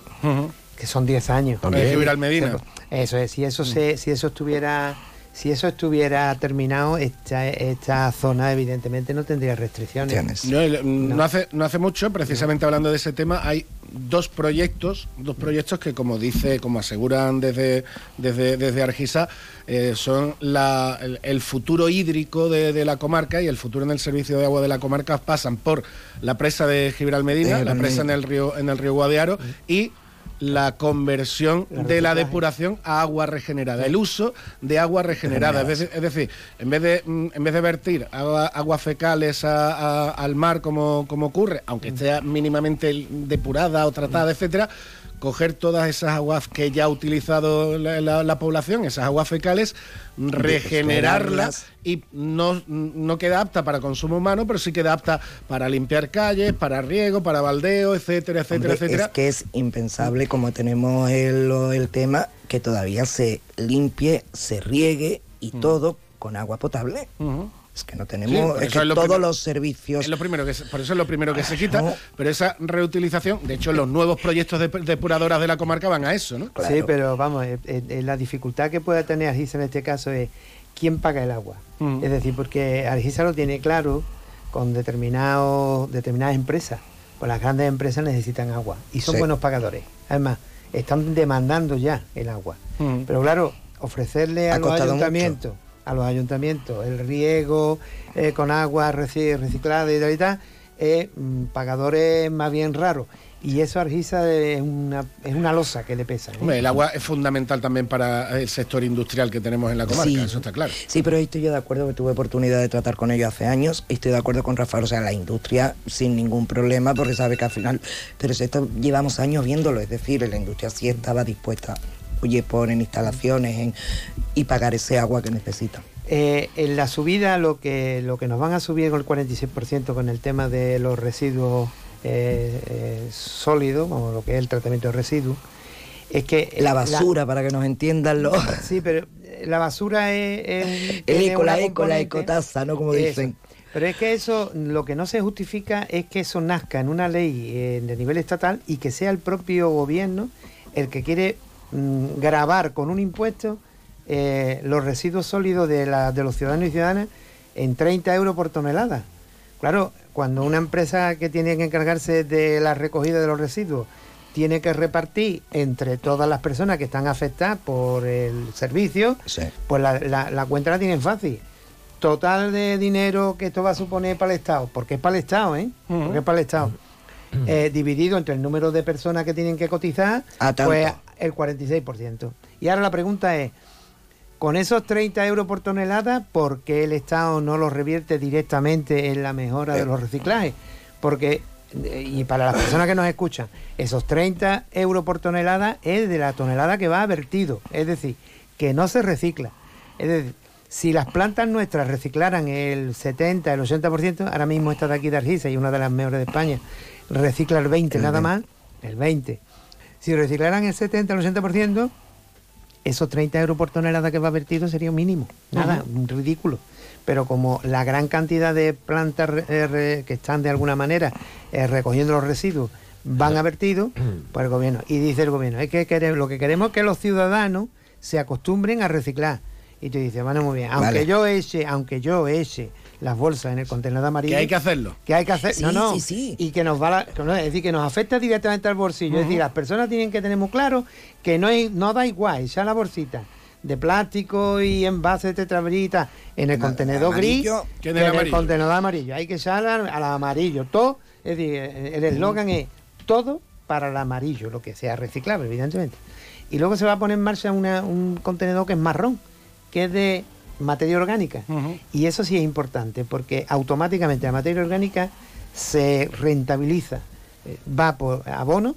que son 10 años. También. Eh, Medina. Eso es, si eso se, si eso estuviera, si eso estuviera terminado, esta, esta zona evidentemente no tendría restricciones. Tienes. No, el- mm, no. hace, no hace mucho, precisamente hablando de ese tema, hay dos proyectos, dos proyectos que como dice, como aseguran desde, desde, desde Argisa, eh, son la- el, el futuro hídrico de, de la comarca y el futuro en el servicio de agua de la comarca pasan por la presa de Gibraltar Medina, la presa en el río, en el río Guadiaro y la conversión La de la depuración a agua regenerada, el uso de agua regenerada. Es decir, es decir, en vez de mm, en vez de vertir agua, aguas fecales a- a- al mar como, como ocurre, aunque esté mínimamente depurada o tratada, etcétera, coger todas esas aguas que ya ha utilizado la, la- la población, esas aguas fecales, regenerarlas y no, no queda apta para consumo humano, pero sí queda apta para limpiar calles, para riego, para baldeo, etcétera, etcétera, Hombre, etcétera. Es que es impensable como tenemos el, el tema que todavía se limpie, se riegue y todo con agua potable. Es que no tenemos, Sí, es eso que es lo todos los servicios. Es lo primero que por eso es lo primero que se quita, pero esa reutilización, de hecho los nuevos proyectos de depuradoras de la comarca van a eso, ¿no? Claro. Sí, pero vamos, eh, eh, eh, la dificultad que pueda tener Argisa en este caso es quién paga el agua. Mm. Es decir, porque Argisa lo tiene claro con determinados, determinadas empresas. Pues las grandes empresas necesitan agua y son Sí. buenos pagadores. Además, están demandando ya el agua. Mm. Pero claro, ofrecerle a Ha los a los ayuntamientos, el riego eh, con agua reci- reciclada y tal y tal, es mm, pagadores más bien raros. Y eso Argisa es una, es una losa que le pesa. ¿eh? Hombre, el agua es fundamental también para el sector industrial que tenemos en la comarca, Sí. eso está claro. Sí, pero ahí estoy yo de acuerdo, que tuve oportunidad de tratar con ellos hace años, y estoy de acuerdo con Rafael, o sea, la industria sin ningún problema, porque sabe que al final, pero si esto llevamos años viéndolo, es decir, la industria sí estaba dispuesta, oye, ponen instalaciones en, y pagar ese agua que necesitan. Eh, en la subida lo que, lo que nos van a subir con el 46% con el tema de los residuos eh, eh, sólidos, como lo que es el tratamiento de residuos, es que... La basura, para que nos entiendan los... (laughs) Sí, pero la basura es... es el eco, la eco, la ecotaza, ¿no? Como dicen. Pero es que eso, lo que no se justifica es que eso nazca en una ley de nivel estatal y que sea el propio gobierno el que quiere mm, grabar con un impuesto eh, los residuos sólidos de, la, de los ciudadanos y ciudadanas en 30 euros por tonelada. Claro, cuando una empresa que tiene que encargarse de la recogida de los residuos tiene que repartir entre todas las personas que están afectadas por el servicio, pues la, la, cuenta la tienen fácil. Total de dinero que esto va a suponer para el Estado, porque es para el Estado, ¿eh? Porque es para el Estado. Eh, dividido entre el número de personas que tienen que cotizar, pues el 46%. Y ahora la pregunta es, con esos 30 euros por tonelada, ¿por qué el Estado no los revierte directamente en la mejora de los reciclajes? Porque, eh, y para las personas que nos escuchan, esos 30 euros por tonelada es de la tonelada que va a vertido, es decir, que no se recicla. Es decir, si las plantas nuestras reciclaran el 70, el 80%, ahora mismo esta de aquí de Argisa y una de las mejores de España, recicla el 20 nada más, el 20. Si reciclaran el 70, el 80%, esos 30 euros por tonelada que va vertido sería un mínimo, nada, ridículo. Pero como la gran cantidad de plantas que están de alguna manera eh, recogiendo los residuos van a vertido, (clears throat) pues el gobierno, y dice el gobierno, es que queremos, lo que queremos es que los ciudadanos se acostumbren a reciclar. Y tú dices, bueno, muy bien, aunque yo eche, aunque yo eche las bolsas en el contenedor amarillo. Que hay que hacerlo. Que hay que hacer. no, no. Y que nos va es decir, que nos afecta directamente al bolsillo. Es decir, las personas tienen que tener muy claro que no, hay, no da igual echar la bolsita de plástico y envase de tetrabrita en el contenedor gris que en el contenedor amarillo. Hay que echar al, amarillo. Todo, es decir, el eslogan es todo para el amarillo, lo que sea reciclable, evidentemente. Y luego se va a poner en marcha un contenedor que es marrón, que es de materia orgánica. Y eso sí es importante, porque automáticamente la materia orgánica se rentabiliza, eh, va por abono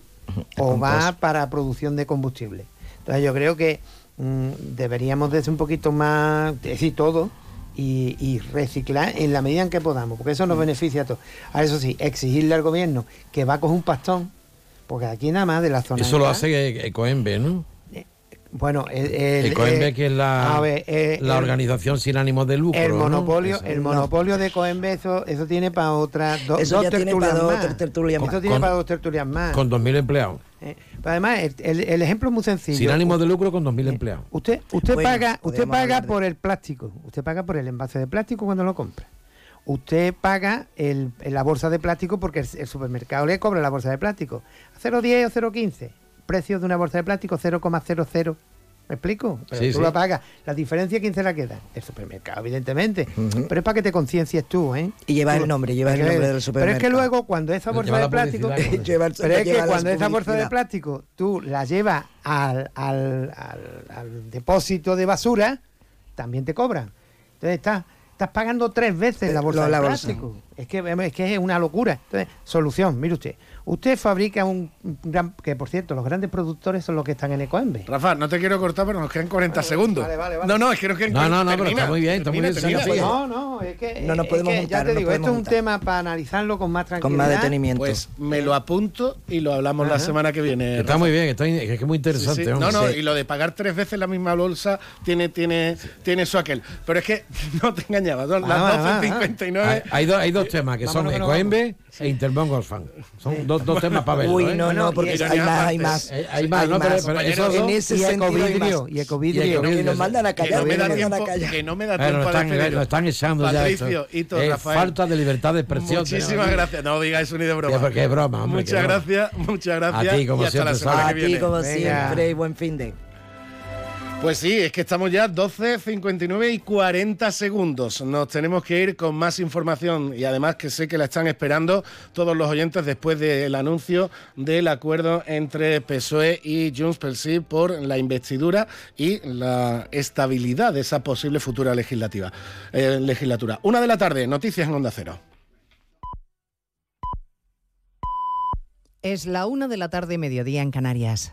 o va para producción de combustible. Entonces yo creo que mm, deberíamos de ser un poquito más, decir todo, y, reciclar en la medida en que podamos, porque eso nos beneficia a todos. A eso sí, exigirle al gobierno que va con un pastón, porque aquí nada más de la zona... Eso lo hace Ecoembe, ¿no? Bueno, el, el, que es la, eh, la organización sin ánimos de lucro. El monopolio, el monopolio de Coenbe, eso, tiene para otras dos tertulias más. Tertulias eso tiene para dos tertulias más. Con 2.000 empleados. Eh, además, el, ejemplo es muy sencillo. Sin ánimos de lucro con 2.000 eh, empleados. Usted, usted paga, usted paga por el plástico. Usted paga por el envase de plástico cuando lo compra. Usted paga el, la bolsa de plástico porque el, supermercado le cobra la bolsa de plástico. A 0,10 o 0,15 precio de una bolsa de plástico 0,00. ¿Me explico? Pero tú la pagas. La diferencia, ¿quién se la queda? El supermercado, evidentemente. Pero es para que te conciencies tú, ¿eh? Y lleva el nombre, lleva el nombre del supermercado. Pero es que luego, (laughs) cuando esa bolsa de plástico. pero es que cuando esa bolsa de plástico tú la llevas al, al, al, depósito de basura, también te cobran. Entonces estás estás pagando tres veces la bolsa de plástico. Es que, es que es una locura. Entonces, solución, mire usted. Usted fabrica un gran... Que, por cierto, los grandes productores son los que están en Ecoembe. Rafa, no te quiero cortar, pero nos quedan 40 segundos. Vale, vale, No, no, es que nos quedan No, no, no, pero está muy bien, está muy bien. no, no, es que... No nos podemos es Ya te digo, esto es un tema para analizarlo con más tranquilidad. Con más detenimiento. Pues me lo apunto y lo hablamos la semana que viene. Está muy bien, está, es que es muy interesante. No, no, y lo de pagar tres veces la misma bolsa tiene, tiene, tiene eso aquel. Pero es que (laughs) no te engañabas, las 12.59... Hay, hay dos temas, que son Ecoembe e Interbank Fan. Son dos, dos temas para ver. Uy, ¿eh? no, no, porque hay más, hay más. Hay más, no, pero, en ese y ecovidrio, y ecovidrio. Que nos mandan a callar, que no me da tiempo, que no me da tiempo a despedir. Lo están echando ya Hito, Rafael. Falta de libertad de expresión. Muchísimas gracias. No digáis un de broma. Porque es broma, hombre. Muchas gracias, muchas gracias. A ti, como siempre. A ti, como siempre, y buen fin de... Pues sí, es que estamos ya 12, 59 y 40 segundos. Nos tenemos que ir con más información y además que sé que la están esperando todos los oyentes después del anuncio del acuerdo entre PSOE y Junts per Sí por la investidura y la estabilidad de esa posible futura eh, legislatura. Una de la tarde, noticias en Onda Cero. Es la una de la tarde, mediodía en Canarias.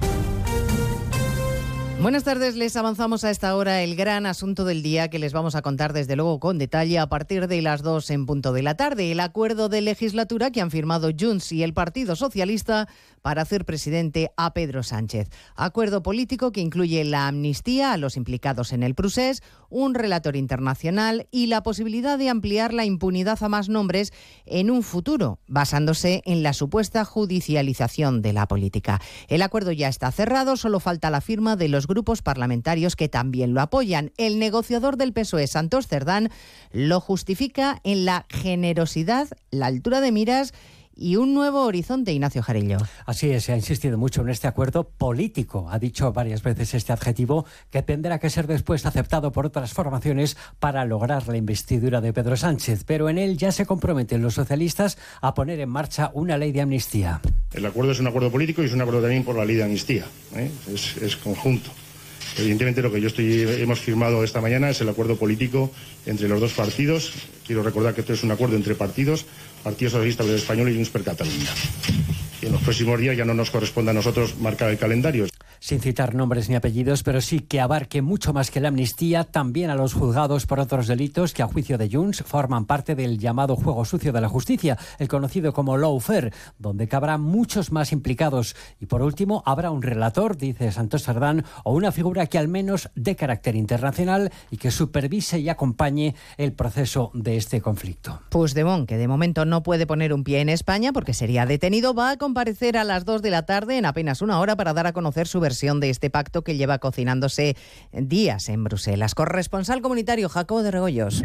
Buenas tardes, les avanzamos a esta hora el gran asunto del día que les vamos a contar desde luego con detalle a partir de las 2 en punto de la tarde. El acuerdo de legislatura que han firmado Junts y el Partido Socialista para hacer presidente a Pedro Sánchez. Acuerdo político que incluye la amnistía a los implicados en el procés, un relator internacional y la posibilidad de ampliar la impunidad a más nombres en un futuro, basándose en la supuesta judicialización de la política. El acuerdo ya está cerrado, solo falta la firma de los grupos parlamentarios que también lo apoyan. El negociador del PSOE, Santos Cerdán, lo justifica en la generosidad, la altura de miras y un nuevo horizonte, Ignacio Jarillo. Así es, se ha insistido mucho en este acuerdo político. Ha dicho varias veces este adjetivo que tendrá que ser después aceptado por otras formaciones para lograr la investidura de Pedro Sánchez. Pero en él ya se comprometen los socialistas a poner en marcha una ley de amnistía. El acuerdo es un acuerdo político y es un acuerdo también por la ley de amnistía. ¿eh? Es, es conjunto. Evidentemente lo que yo estoy, hemos firmado esta mañana es el acuerdo político entre los dos partidos. Quiero recordar que esto es un acuerdo entre partidos, Partido Socialista Obrero Español y Junts per Catalunya. Y en los próximos días ya no nos corresponde a nosotros marcar el calendario sin citar nombres ni apellidos, pero sí que abarque mucho más que la amnistía, también a los juzgados por otros delitos que a juicio de Junts forman parte del llamado juego sucio de la justicia, el conocido como lawfare, donde cabrá muchos más implicados. Y por último, habrá un relator, dice Santos Sardán, o una figura que al menos de carácter internacional y que supervise y acompañe el proceso de este conflicto. Puigdemont, que de momento no puede poner un pie en España porque sería detenido, va a comparecer a las 2 de la tarde en apenas una hora para dar a conocer su versión de este pacto que lleva cocinándose días en Bruselas. Corresponsal comunitario Jacobo de Regoyos.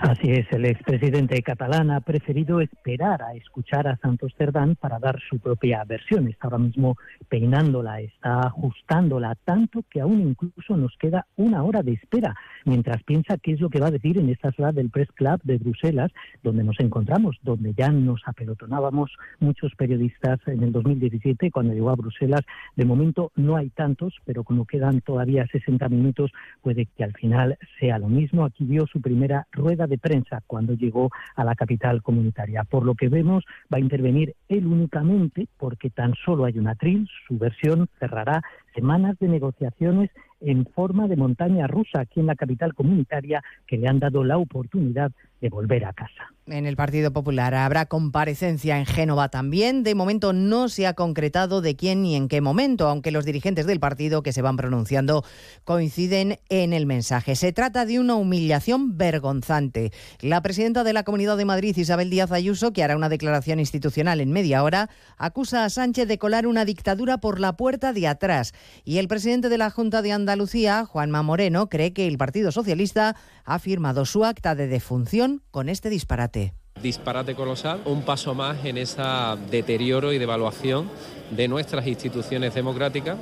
Así es, el expresidente catalán ha preferido esperar a escuchar a Santos Cerdán para dar su propia versión. Está ahora mismo peinándola, está ajustándola tanto que aún incluso nos queda una hora de espera mientras piensa qué es lo que va a decir en esta sala del Press Club de Bruselas, donde nos encontramos, donde ya nos apelotonábamos muchos periodistas en el 2017 cuando llegó a Bruselas. De momento no hay tantos, pero como quedan todavía 60 minutos, puede que al final sea lo mismo. Aquí vio su primera rueda de prensa cuando llegó a la capital comunitaria. Por lo que vemos, va a intervenir él únicamente porque tan solo hay una tril, su versión cerrará semanas de negociaciones en forma de montaña rusa aquí en la capital comunitaria que le han dado la oportunidad de volver a casa. En el Partido Popular habrá comparecencia en Génova también. De momento no se ha concretado de quién ni en qué momento, aunque los dirigentes del partido que se van pronunciando coinciden en el mensaje. Se trata de una humillación vergonzante. La presidenta de la Comunidad de Madrid, Isabel Díaz Ayuso, que hará una declaración institucional en media hora, acusa a Sánchez de colar una dictadura por la puerta de atrás. Y el presidente de la Junta de Andalucía, Juanma Moreno, cree que el Partido Socialista ha firmado su acta de defunción con este disparate. Disparate colosal, un paso más en ese deterioro y devaluación de nuestras instituciones democráticas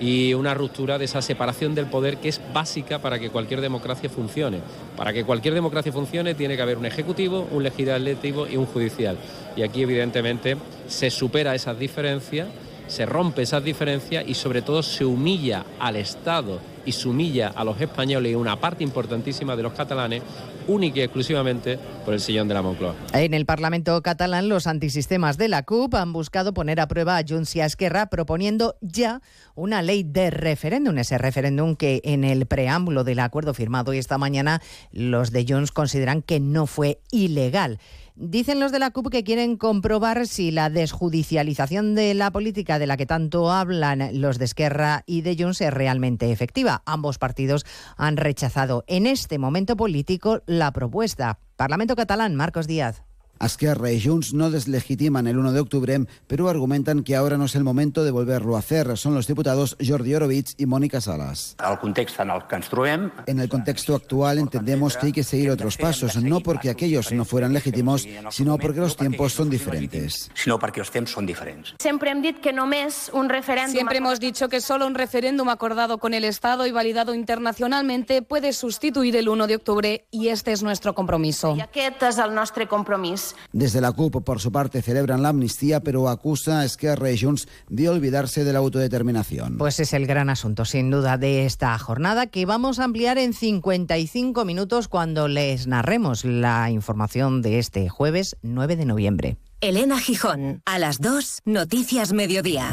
y una ruptura de esa separación del poder que es básica para que cualquier democracia funcione. Para que cualquier democracia funcione tiene que haber un ejecutivo, un legislativo y un judicial. Y aquí evidentemente se supera esas diferencias se rompe esas diferencias y sobre todo se humilla al Estado y se humilla a los españoles y una parte importantísima de los catalanes única y exclusivamente por el sillón de la Moncloa. En el Parlamento catalán, los antisistemas de la CUP han buscado poner a prueba a Junts y a Esquerra proponiendo ya una ley de referéndum, ese referéndum que en el preámbulo del acuerdo firmado esta mañana los de Junts consideran que no fue ilegal. Dicen los de la CUP que quieren comprobar si la desjudicialización de la política de la que tanto hablan los de Esquerra y de Junts es realmente efectiva. Ambos partidos han rechazado en este momento político la propuesta. Parlamento catalán, Marcos Díaz. Esquerra y Junts no deslegitiman el 1 de octubre, pero argumentan que ahora no es el momento de volverlo a hacer. Son los diputados Jordi Orovich y Mónica Salas. En el contexto actual entendemos que hay que seguir otros pasos, no porque aquellos no fueran legítimos, sino porque los tiempos son diferentes. Siempre hemos dicho que solo un referéndum acordado con el Estado y validado internacionalmente puede sustituir el 1 de octubre y este es nuestro compromiso. Y aquest és el nostre compromís. Desde la CUP, por su parte, celebran la amnistía, pero acusa a Esquerra y Junts de olvidarse de la autodeterminación. Pues es el gran asunto, sin duda, de esta jornada que vamos a ampliar en 55 minutos cuando les narremos la información de este jueves 9 de noviembre. Elena Gijón. A las 2, Noticias Mediodía.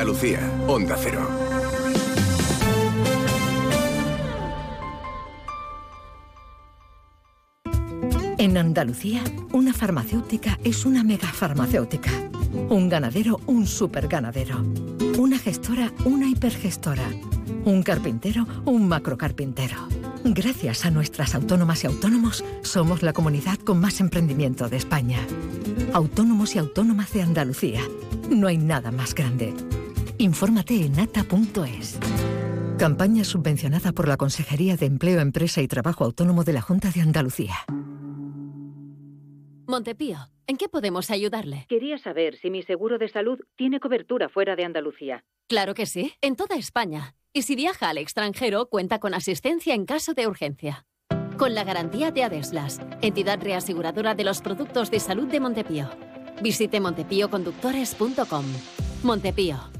Andalucía, Onda Cero. En Andalucía, una farmacéutica es una megafarmacéutica. Un ganadero, un superganadero. Una gestora, una hipergestora. Un carpintero, un macrocarpintero. Gracias a nuestras autónomas y autónomos, somos la comunidad con más emprendimiento de España. Autónomos y autónomas de Andalucía. No hay nada más grande. Infórmate en ata.es. Campaña subvencionada por la Consejería de Empleo, Empresa y Trabajo Autónomo de la Junta de Andalucía. Montepío, ¿en qué podemos ayudarle? Quería saber si mi seguro de salud tiene cobertura fuera de Andalucía. Claro que sí, en toda España. Y si viaja al extranjero, cuenta con asistencia en caso de urgencia. Con la garantía de Adeslas, entidad reaseguradora de los productos de salud de Montepío. Visite montepíoconductores.com. Montepío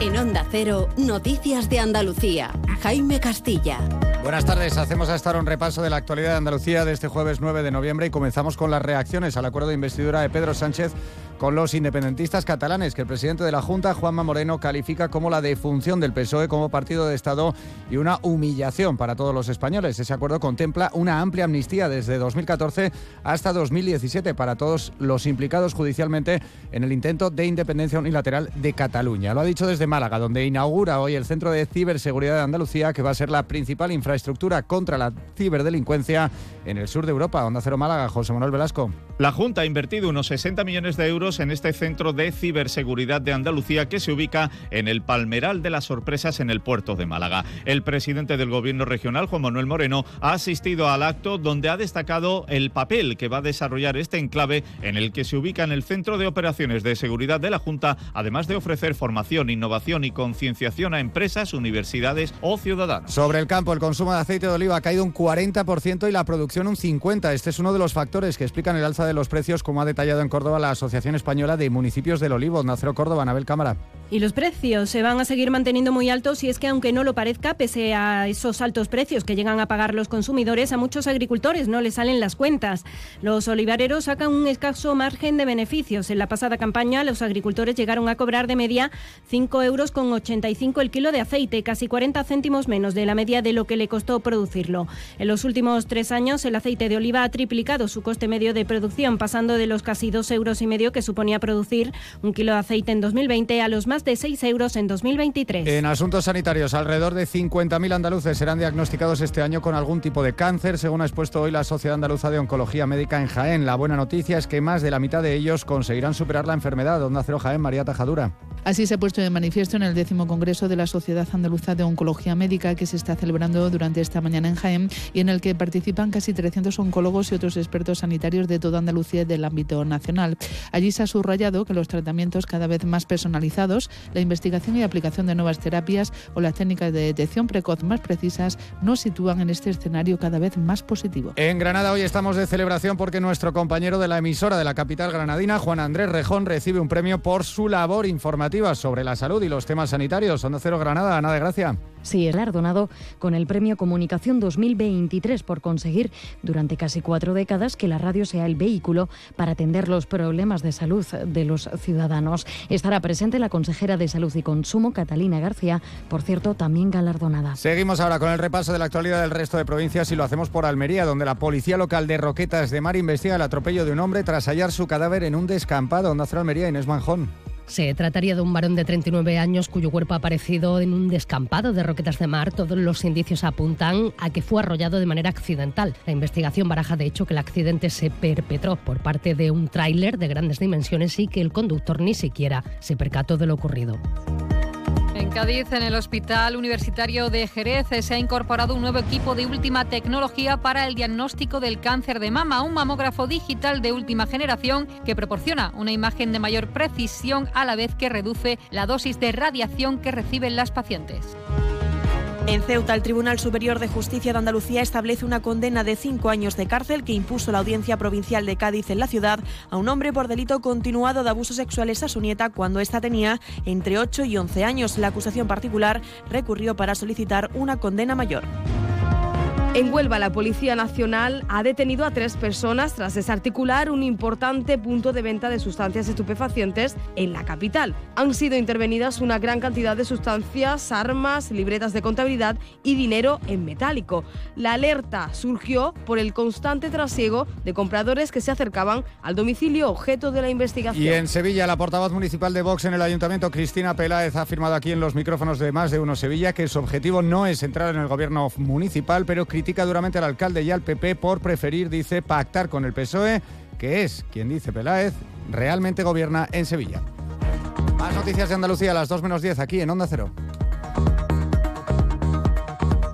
En Onda Cero, Noticias de Andalucía. Jaime Castilla. Buenas tardes, hacemos a estar un repaso de la actualidad de Andalucía de este jueves 9 de noviembre y comenzamos con las reacciones al acuerdo de investidura de Pedro Sánchez con los independentistas catalanes, que el presidente de la Junta, Juanma Moreno, califica como la defunción del PSOE como partido de Estado y una humillación para todos los españoles. Ese acuerdo contempla una amplia amnistía desde 2014 hasta 2017 para todos los implicados judicialmente en el intento de independencia unilateral de Cataluña. Lo ha dicho desde Málaga, donde inaugura hoy el Centro de Ciberseguridad de Andalucía, que va a ser la principal infraestructura contra la ciberdelincuencia en el sur de Europa. Onda Cero Málaga, José Manuel Velasco. La Junta ha invertido unos 60 millones de euros en este centro de ciberseguridad de Andalucía que se ubica en el Palmeral de las Sorpresas en el puerto de Málaga. El presidente del Gobierno regional, Juan Manuel Moreno, ha asistido al acto donde ha destacado el papel que va a desarrollar este enclave en el que se ubica en el Centro de Operaciones de Seguridad de la Junta, además de ofrecer formación, innovación y concienciación a empresas, universidades o ciudadanos. Sobre el campo, el consumo de aceite de oliva ha caído un 40% y la producción un 50%. Este es uno de los factores que explican el alza de los precios, como ha detallado en Córdoba la Asociación Española de Municipios del Olivo. Nacero Córdoba, Anabel Cámara. Y los precios se van a seguir manteniendo muy altos y es que aunque no lo parezca, pese a esos altos precios que llegan a pagar los consumidores, a muchos agricultores no les salen las cuentas. Los olivareros sacan un escaso margen de beneficios. En la pasada campaña los agricultores llegaron a cobrar de media 5 euros con 85 el kilo de aceite, casi 40 céntimos menos de la media de lo que le costó producirlo. En los últimos tres años el aceite de oliva ha triplicado su coste medio de producción, pasando de los casi 2 euros y medio que suponía producir un kilo de aceite en 2020 a los más de 6 euros en 2023. En asuntos sanitarios, alrededor de 50.000 andaluces serán diagnosticados este año con algún tipo de cáncer, según ha expuesto hoy la Sociedad Andaluza de Oncología Médica en Jaén. La buena noticia es que más de la mitad de ellos conseguirán superar la enfermedad. Onda Cero Jaén, María Tajadura. Así se ha puesto de manifiesto en el décimo Congreso de la Sociedad Andaluza de Oncología Médica que se está celebrando durante esta mañana en Jaén y en el que participan casi 300 oncólogos y otros expertos sanitarios de toda Andalucía y del ámbito nacional. Allí se ha subrayado que los tratamientos cada vez más personalizados, la investigación y aplicación de nuevas terapias o las técnicas de detección precoz más precisas nos sitúan en este escenario cada vez más positivo. En Granada hoy estamos de celebración porque nuestro compañero de la emisora de la capital granadina, Juan Andrés Rejón, recibe un premio por su labor informativa informativas sobre la salud y los temas sanitarios. Onda Cero Granada, Ana de Gracia. Sí, es galardonado con el Premio Comunicación 2023 por conseguir durante casi cuatro décadas que la radio sea el vehículo para atender los problemas de salud de los ciudadanos. Estará presente la consejera de Salud y Consumo, Catalina García, por cierto, también galardonada. Seguimos ahora con el repaso de la actualidad del resto de provincias y lo hacemos por Almería, donde la Policía Local de Roquetas de Mar investiga el atropello de un hombre tras hallar su cadáver en un descampado. Onda Cero Almería, Inés Manjón. Se trataría de un varón de 39 años cuyo cuerpo ha aparecido en un descampado de Roquetas de Mar. Todos los indicios apuntan a que fue arrollado de manera accidental. La investigación baraja de hecho que el accidente se perpetró por parte de un tráiler de grandes dimensiones y que el conductor ni siquiera se percató de lo ocurrido. En Cádiz, en el Hospital Universitario de Jerez, se ha incorporado un nuevo equipo de última tecnología para el diagnóstico del cáncer de mama, un mamógrafo digital de última generación que proporciona una imagen de mayor precisión a la vez que reduce la dosis de radiación que reciben las pacientes. En Ceuta, el Tribunal Superior de Justicia de Andalucía establece una condena de cinco años de cárcel que impuso la Audiencia Provincial de Cádiz en la ciudad a un hombre por delito continuado de abusos sexuales a su nieta cuando ésta tenía entre 8 y 11 años. La acusación particular recurrió para solicitar una condena mayor. En Huelva, la Policía Nacional ha detenido a tres personas tras desarticular un importante punto de venta de sustancias estupefacientes en la capital. Han sido intervenidas una gran cantidad de sustancias, armas, libretas de contabilidad y dinero en metálico. La alerta surgió por el constante trasiego de compradores que se acercaban al domicilio objeto de la investigación. Y en Sevilla, la portavoz municipal de Vox en el ayuntamiento, Cristina Peláez, ha afirmado aquí en los micrófonos de Más de Uno Sevilla que su objetivo no es entrar en el gobierno municipal, pero critica duramente al alcalde y al PP por preferir, dice, pactar con el PSOE, que es, quien dice Peláez, realmente gobierna en Sevilla. Más noticias de Andalucía a las 2 menos 10 aquí en Onda Cero.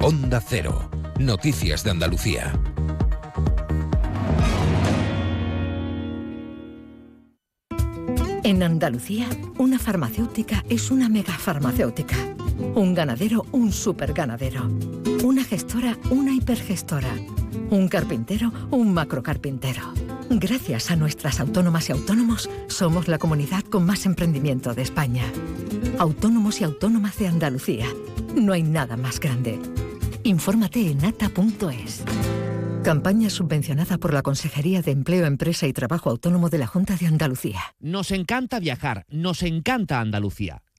Onda Cero. Noticias de Andalucía. En Andalucía, una farmacéutica es una megafarmacéutica. Un ganadero, un superganadero. Una gestora, una hipergestora. Un carpintero, un macrocarpintero. Gracias a nuestras autónomas y autónomos, somos la comunidad con más emprendimiento de España. Autónomos y autónomas de Andalucía. No hay nada más grande. Infórmate en ata.es. Campaña subvencionada por la Consejería de Empleo, Empresa y Trabajo Autónomo de la Junta de Andalucía. Nos encanta viajar, nos encanta Andalucía.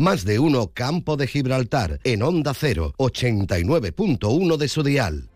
Más de uno Campo de Gibraltar en Onda 0, 89.1 de su dial.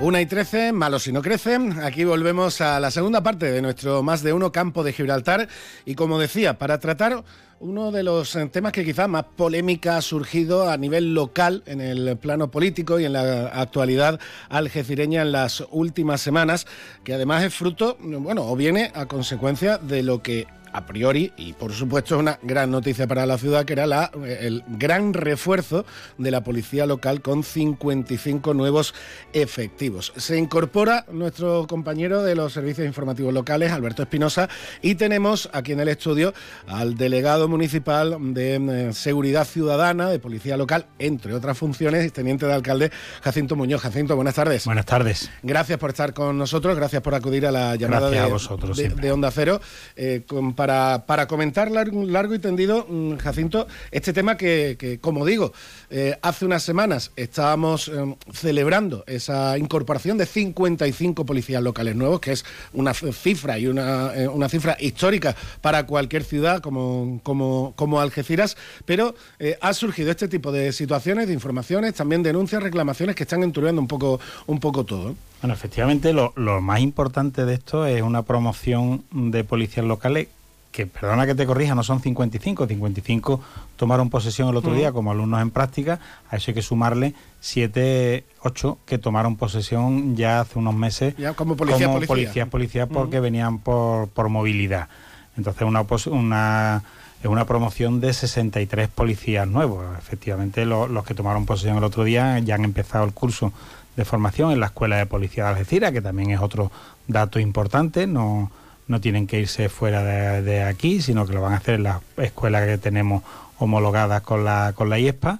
Una y trece, malos si no crecen. Aquí volvemos a la segunda parte de nuestro Más de uno Campo de Gibraltar. Y como decía, para tratar uno de los eh, temas que quizá más polémica ha surgido a nivel local en el plano político y en la actualidad algecireña en las últimas semanas, que además es fruto, bueno, o viene a consecuencia de lo que a priori, y por supuesto es una gran noticia para la ciudad, que era la, el gran refuerzo de la policía local con 55 nuevos efectivos. Se incorpora nuestro compañero de los servicios informativos locales, Alberto Espinosa, y tenemos aquí en el estudio al delegado municipal de eh, Seguridad Ciudadana, de Policía Local, entre otras funciones, teniente de alcalde Jacinto Muñoz. Jacinto, buenas tardes. Buenas tardes. Gracias por estar con nosotros, gracias por acudir a la llamada de, vosotros, de, de, Onda Cero. Eh, con, para, para, comentar largo, y tendido, Jacinto, este tema que, como digo, eh, hace unas semanas estábamos eh, celebrando esa incorporación de 55 policías locales nuevos, que es una cifra y una, eh, una cifra histórica para cualquier ciudad como, como, como Algeciras, pero eh, ha surgido este tipo de situaciones, de informaciones, también denuncias, reclamaciones que están enturbiando un poco, un poco todo. Bueno, efectivamente, lo, lo más importante de esto es una promoción de policías locales que perdona que te corrija, no son 55, 55 tomaron posesión el otro día como alumnos en práctica, a eso hay que sumarle 7, 8 que tomaron posesión ya hace unos meses como policía, como policía. policías policías porque venían por, por movilidad. Entonces una, una es una promoción de 63 policías nuevos. Efectivamente, los que tomaron posesión el otro día ya han empezado el curso de formación en la Escuela de Policía de Algeciras, que también es otro dato importante. No, no tienen que irse fuera de, aquí, sino que lo van a hacer en las escuelas que tenemos homologadas con la, con la IESPA.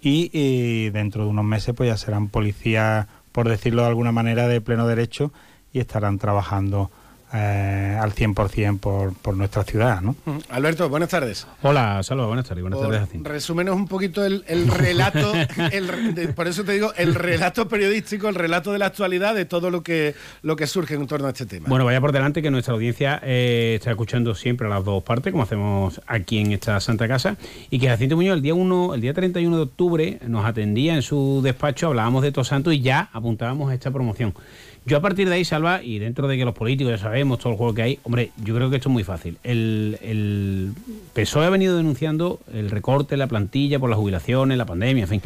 Y, dentro de unos meses pues ya serán policías, por decirlo de alguna manera, de pleno derecho y estarán trabajando eh, al 100% por, por nuestra ciudad. ¿no? Mm. Alberto, buenas tardes. Hola, saludos, buenas tardes. Buenas tardes a Resúmenos un poquito el, (laughs) relato, por eso te digo, el relato periodístico, el relato de la actualidad de todo lo que, lo que surge en torno a este tema. Bueno, vaya por delante que nuestra audiencia eh, está escuchando siempre a las dos partes, como hacemos aquí en esta Santa Casa, y que Jacinto Muñoz el día 1, el día 31 de octubre nos atendía en su despacho, hablábamos de Tosanto y ya apuntábamos a esta promoción. Yo a partir de ahí, Salva, y dentro de que los políticos ya sabemos todo el juego que hay, hombre, yo creo que esto es muy fácil. El, el PSOE ha venido denunciando el recorte, la plantilla por las jubilaciones, la pandemia, en fin.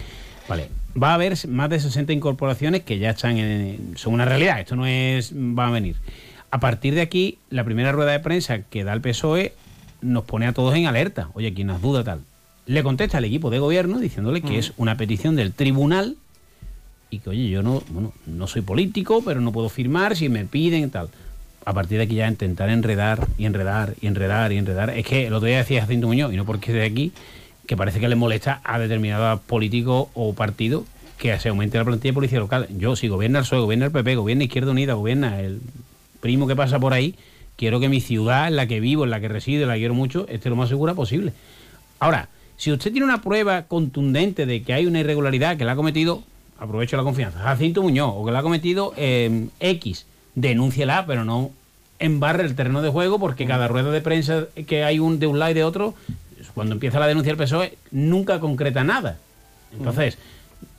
Vale, va a haber más de 60 incorporaciones que ya están en, son una realidad, esto no es va a venir. A partir de aquí, la primera rueda de prensa que da el PSOE nos pone a todos en alerta. Oye, quien nos duda tal. Le contesta al equipo de gobierno diciéndole que es una petición del tribunal y que, oye, yo no, bueno, no soy político, pero no puedo firmar si me piden tal. A partir de aquí ya intentar enredar y enredar y enredar y enredar. Es que el otro día decía Jacinto Muñoz, y no porque de aquí, que parece que le molesta a determinado político o partido que se aumente la plantilla de policía local. Yo, si gobierna el PSOE, gobierna el PP, gobierna Izquierda Unida, gobierna el primo que pasa por ahí, quiero que mi ciudad, en la que vivo, en la que resido, la quiero mucho, esté lo más segura posible. Ahora, si usted tiene una prueba contundente de que hay una irregularidad que la ha cometido, aprovecho la confianza, Jacinto Muñoz, o que la ha cometido eh, X, denúnciela, pero no embarre el terreno de juego, porque cada rueda de prensa que hay un de un lado y de otro, cuando empieza la denuncia del PSOE, nunca concreta nada. Entonces,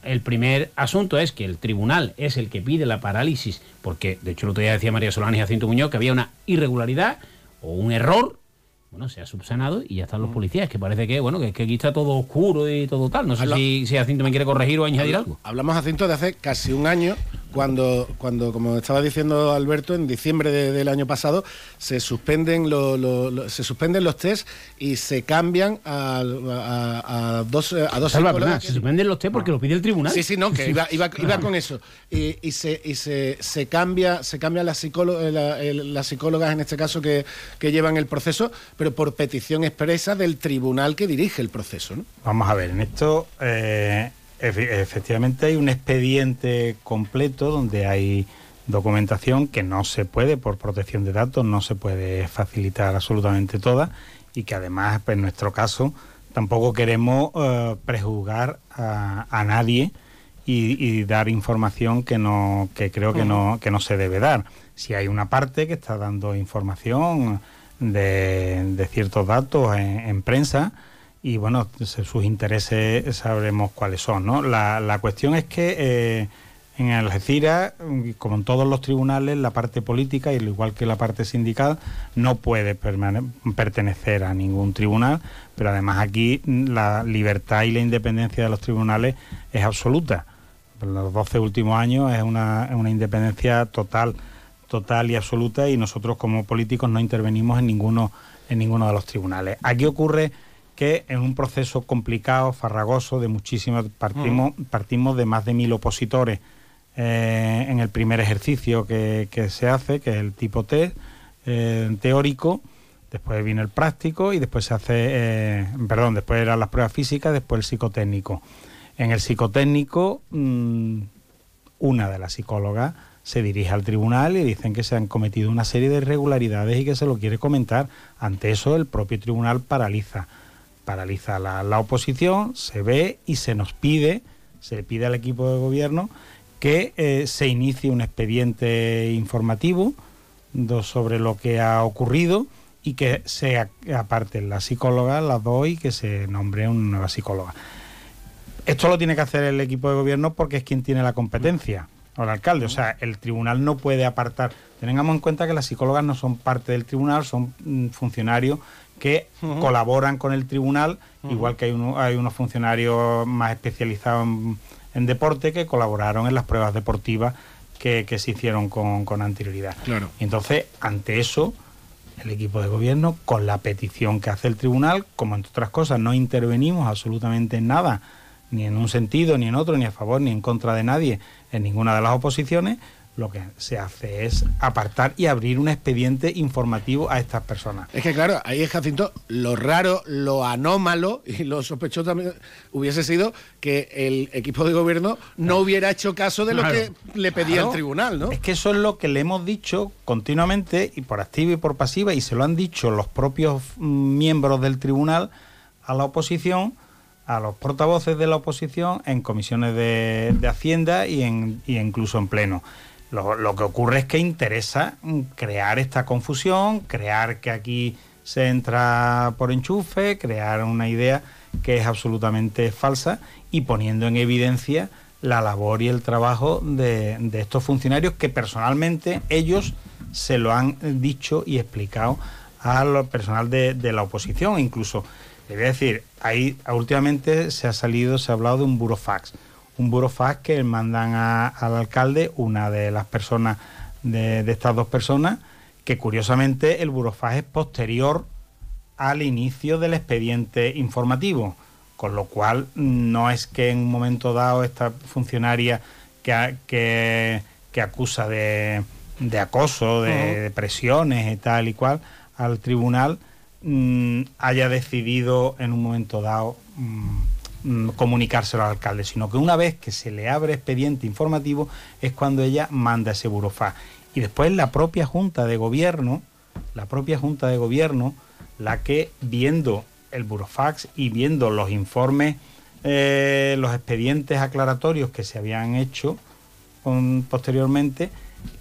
el primer asunto es que el tribunal es el que pide la parálisis, porque de hecho el otro día decía María Solana y Jacinto Muñoz que había una irregularidad o un error bueno, se ha subsanado y ya están los mm. policías, que parece que, bueno, que, que aquí está todo oscuro y todo tal. No sé si, si Jacinto me quiere corregir o añadir algo. Hablamos, Jacinto, de hace casi un año, cuando, cuando como estaba diciendo Alberto, en diciembre del año pasado, se suspenden, se suspenden los test y se cambian a, dos, a dos Se suspenden los test porque lo pide el tribunal. Sí, sí, no, que iba, iba, con eso. Y, y, se, y se, se cambia, se cambia las, las psicólogas, en este caso, que, que llevan el proceso pero por petición expresa del tribunal que dirige el proceso. ¿no? Vamos a ver, en esto eh, efectivamente hay un expediente completo donde hay documentación que no se puede, por protección de datos, no se puede facilitar absolutamente toda y que además, pues, en nuestro caso, tampoco queremos eh, prejuzgar a, nadie y, dar información que no que creo que no que no se debe dar. Si hay una parte que está dando información de, ciertos datos en, prensa y bueno, sus intereses sabremos cuáles son. ¿no? La, la cuestión es que eh, en Algeciras, como en todos los tribunales, la parte política, y al igual que la parte sindical, no puede pertenecer a ningún tribunal, pero además aquí la libertad y la independencia de los tribunales es absoluta. los 12 últimos años es una, una independencia total total y absoluta y nosotros como políticos no intervenimos en ninguno, en ninguno de los tribunales. Aquí ocurre que en un proceso complicado, farragoso, de muchísimas, partimos, mm. partimos de más de mil opositores eh, en el primer ejercicio que, se hace, que es el tipo T, eh, teórico, después viene el práctico y después se hace, eh, perdón, después eran las pruebas físicas, después el psicotécnico. En el psicotécnico, mm, una de las psicólogas se dirige al tribunal y dicen que se han cometido una serie de irregularidades y que se lo quiere comentar. Ante eso el propio tribunal paraliza, paraliza la, oposición, se ve y se nos pide, se pide al equipo de gobierno que eh, se inicie un expediente informativo sobre lo que ha ocurrido y que se aparten las psicólogas, las dos, y que se nombre una nueva psicóloga. Esto lo tiene que hacer el equipo de gobierno porque es quien tiene la competencia o el alcalde. O sea, el tribunal no puede apartar. Tengamos en cuenta que las psicólogas no son parte del tribunal, son mm, funcionarios que colaboran con el tribunal, igual que hay, hay unos funcionarios más especializados en, deporte que colaboraron en las pruebas deportivas que, se hicieron con, con anterioridad. Claro. Y entonces, ante eso, el equipo de gobierno, con la petición que hace el tribunal, como entre otras cosas no intervenimos absolutamente en nada, ni en un sentido, ni en otro, ni a favor, ni en contra de nadie, en ninguna de las oposiciones, lo que se hace es apartar y abrir un expediente informativo a estas personas. Es que claro, ahí es Jacinto, lo raro, lo anómalo y lo sospechoso también hubiese sido que el equipo de gobierno no hubiera hecho caso de lo que le pedía el tribunal, ¿no? Es que eso es lo que le hemos dicho continuamente y por activa y por pasiva y se lo han dicho los propios mm, miembros del tribunal a la oposición a los portavoces de la oposición en comisiones de, Hacienda y, en, y incluso en pleno. Lo, que ocurre es que interesa crear esta confusión, crear que aquí se entra por enchufe, crear una idea que es absolutamente falsa y poniendo en evidencia la labor y el trabajo de, estos funcionarios que personalmente ellos se lo han dicho y explicado al personal de, de la oposición. Incluso, le voy a decir, ahí últimamente se ha salido, se ha hablado de un burofax un burofax que mandan al alcalde una de las personas de, estas dos personas, que curiosamente el burofax es posterior al inicio del expediente informativo, con lo cual no es que en un momento dado esta funcionaria que, que, acusa de, acoso, de, presiones y tal y cual al tribunal mm, haya decidido en un momento dado mm, Mm, comunicárselo al alcalde, sino que una vez que se le abre expediente informativo es cuando ella manda ese burofax. Y después la propia Junta de Gobierno, la propia Junta de Gobierno, la que viendo el burofax y viendo los informes, eh, los expedientes aclaratorios que se habían hecho posteriormente,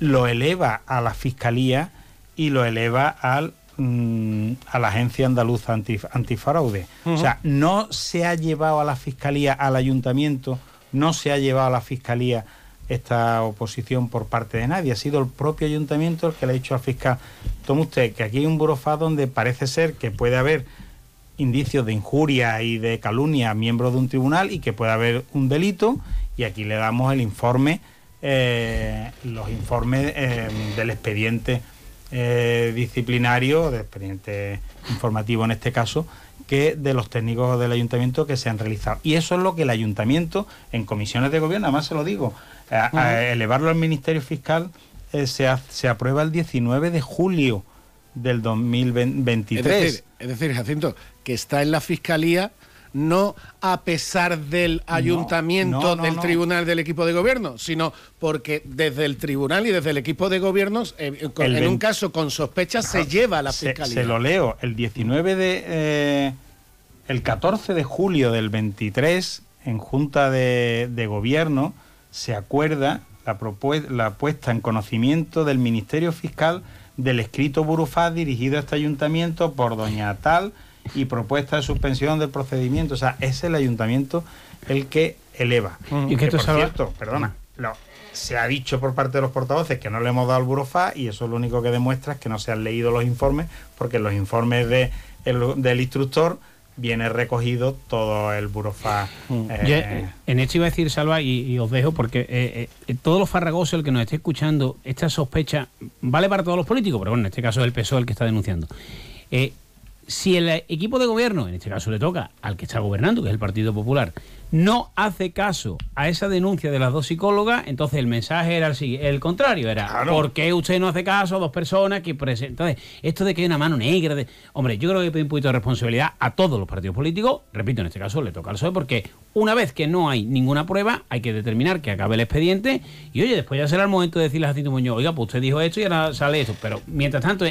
lo eleva a la Fiscalía y lo eleva al Mm, a la Agencia Andaluza Antifraude. O sea, no se ha llevado a la Fiscalía, al Ayuntamiento, no se ha llevado a la Fiscalía esta oposición por parte de nadie. Ha sido el propio ayuntamiento el que le ha dicho al fiscal, tome usted que aquí hay un burofaz donde parece ser que puede haber indicios de injuria y de calumnia a miembros de un tribunal y que puede haber un delito y aquí le damos el informe, eh, los informes eh, del expediente eh, disciplinario, de expediente informativo en este caso, que de los técnicos del ayuntamiento que se han realizado. Y eso es lo que el ayuntamiento, en comisiones de gobierno, además se lo digo, elevarlo al Ministerio Fiscal eh, se, se aprueba el 19 de julio del 2023. Es decir, es decir, Jacinto, que está en la Fiscalía no a pesar del ayuntamiento, del tribunal, del equipo de gobierno, sino porque desde el tribunal y desde el equipo de gobiernos, eh, en un caso con sospecha, se lleva a la fiscalía. Se, lo leo, el 19 de... Eh, el 14 de julio del 23, en Junta de, Gobierno, se acuerda la, la puesta en conocimiento del Ministerio Fiscal del escrito Burufaz dirigido a este ayuntamiento por doña tal y propuesta de suspensión del procedimiento. O sea, es el ayuntamiento el que eleva. Y que, por cierto, perdona, se ha dicho por parte de los portavoces que no le hemos dado el burofax y eso lo único que demuestra es que no se han leído los informes, porque en los informes de, del instructor viene recogido todo el burofax. Eh, eh, en esto iba a decir, Salva, y, os dejo, porque eh, eh todos los farragosos, el que nos esté escuchando, esta sospecha vale para todos los políticos, pero bueno, en este caso es el PSOE el que está denunciando si el equipo de gobierno, en este caso le toca al que está gobernando, que es el Partido Popular, no hace caso a esa denuncia de las dos psicólogas, entonces el mensaje era el, el contrario, era ¿por qué usted no hace caso a dos personas que presentan? Entonces, esto de que hay una mano negra, de... hombre, yo creo que hay un poquito de responsabilidad a todos los partidos políticos, repito, en este caso le toca al PSOE, porque una vez que no hay ninguna prueba, hay que determinar que acabe el expediente, y oye, después ya será el momento de decirle a Jacinto Muñoz, oiga, pues usted dijo esto y ahora sale esto, pero mientras tanto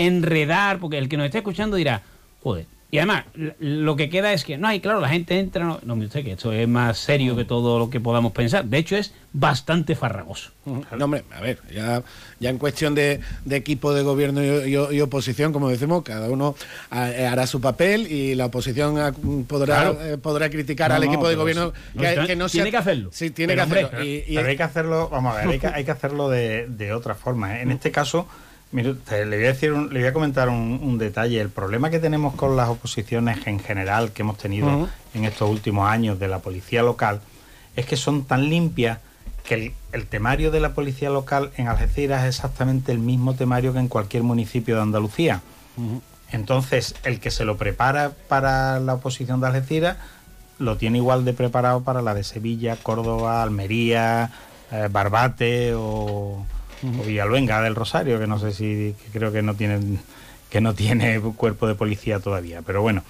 enredar, porque el que nos esté escuchando dirá, joder, Y además, lo que queda es que, no, hay claro, la gente entra, no, no sé que esto es más serio que todo lo que podamos pensar. De hecho, es bastante farragoso. No, hombre, a ver, ya, ya en cuestión de, equipo de gobierno y, oposición, como decimos, cada uno eh, hará su papel y la oposición podrá, eh, podrá criticar al equipo de gobierno que, no, Tiene que hacerlo. Sí, tiene que hacerlo. pero, hay que hacerlo, vamos a ver, hay que, hay que hacerlo de, de otra forma. En este caso Mire, le voy a decir, le voy a comentar un, detalle. El problema que tenemos con las oposiciones en general que hemos tenido en estos últimos años de la policía local es que son tan limpias que el, temario de la policía local en Algeciras es exactamente el mismo temario que en cualquier municipio de Andalucía. Entonces, el que se lo prepara para la oposición de Algeciras lo tiene igual de preparado para la de Sevilla, Córdoba, Almería, eh, Barbate o o Villalbenga del Rosario, que no sé si creo que no tienen que no tiene cuerpo de policía todavía, pero bueno,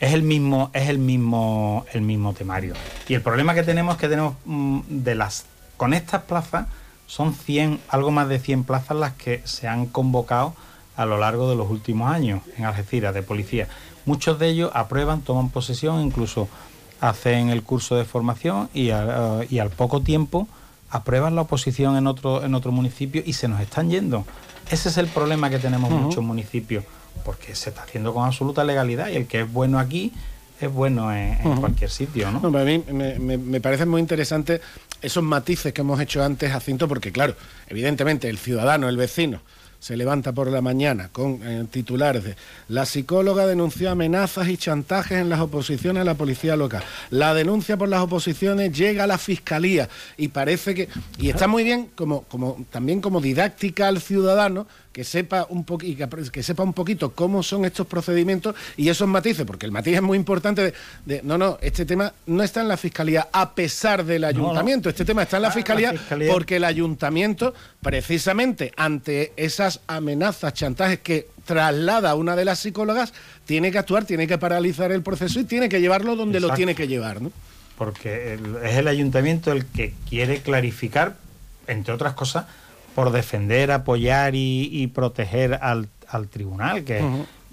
es el mismo es el mismo el mismo temario. Y el problema que tenemos es que tenemos mm, de las con estas plazas son 100, algo más de 100 plazas las que se han convocado a lo largo de los últimos años en Algeciras de policía. Muchos de ellos aprueban, toman posesión, incluso hacen el curso de formación y al poco tiempo aprueban la oposición en otro, en otro municipio y se nos están yendo. Ese es el problema que tenemos muchos municipios, porque se está haciendo con absoluta legalidad y el que es bueno aquí es bueno en, cualquier sitio, ¿no? a mí me, me, me parece muy interesante esos matices que hemos hecho antes, Jacinto, porque claro, evidentemente el ciudadano, el vecino, se levanta por la mañana con eh, titulares de la psicóloga denunció amenazas y chantajes en las oposiciones a la policía local. La denuncia por las oposiciones llega a la fiscalía y parece que y está muy bien como, como también como didáctica al ciudadano que sepa un que, sepa un poquito cómo son estos procedimientos y esos matices, porque el matiz es muy importante de, no, no, este tema no está en la fiscalía a pesar del ayuntamiento, este tema está en la fiscalía, porque el ayuntamiento precisamente ante esas amenazas, chantajes que traslada a una de las psicólogas, tiene que actuar, tiene que paralizar el proceso y tiene que llevarlo donde lo tiene que llevar, ¿no? Porque es el ayuntamiento el que quiere clarificar, entre otras cosas, por defender, apoyar y, proteger al, tribunal, que,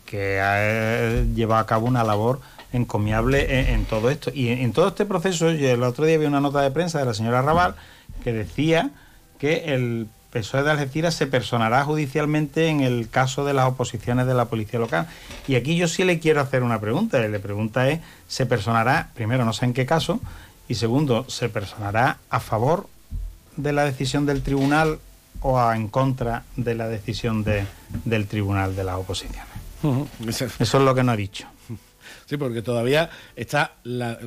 que ha llevado a cabo una labor encomiable en, todo esto. Y en, todo este proceso, yo el otro día vi una nota de prensa de la señora Raval que decía que el PSOE de Algeciras se personará judicialmente en el caso de las oposiciones de la policía local. Y aquí yo sí le quiero hacer una pregunta. La pregunta es, ¿se personará, primero, no sé en qué caso, y segundo, ¿se personará a favor de la decisión del tribunal o en contra de la decisión de, del Tribunal de las Oposiciones. (laughs) Eso es lo que no ha dicho. Sí, porque todavía está,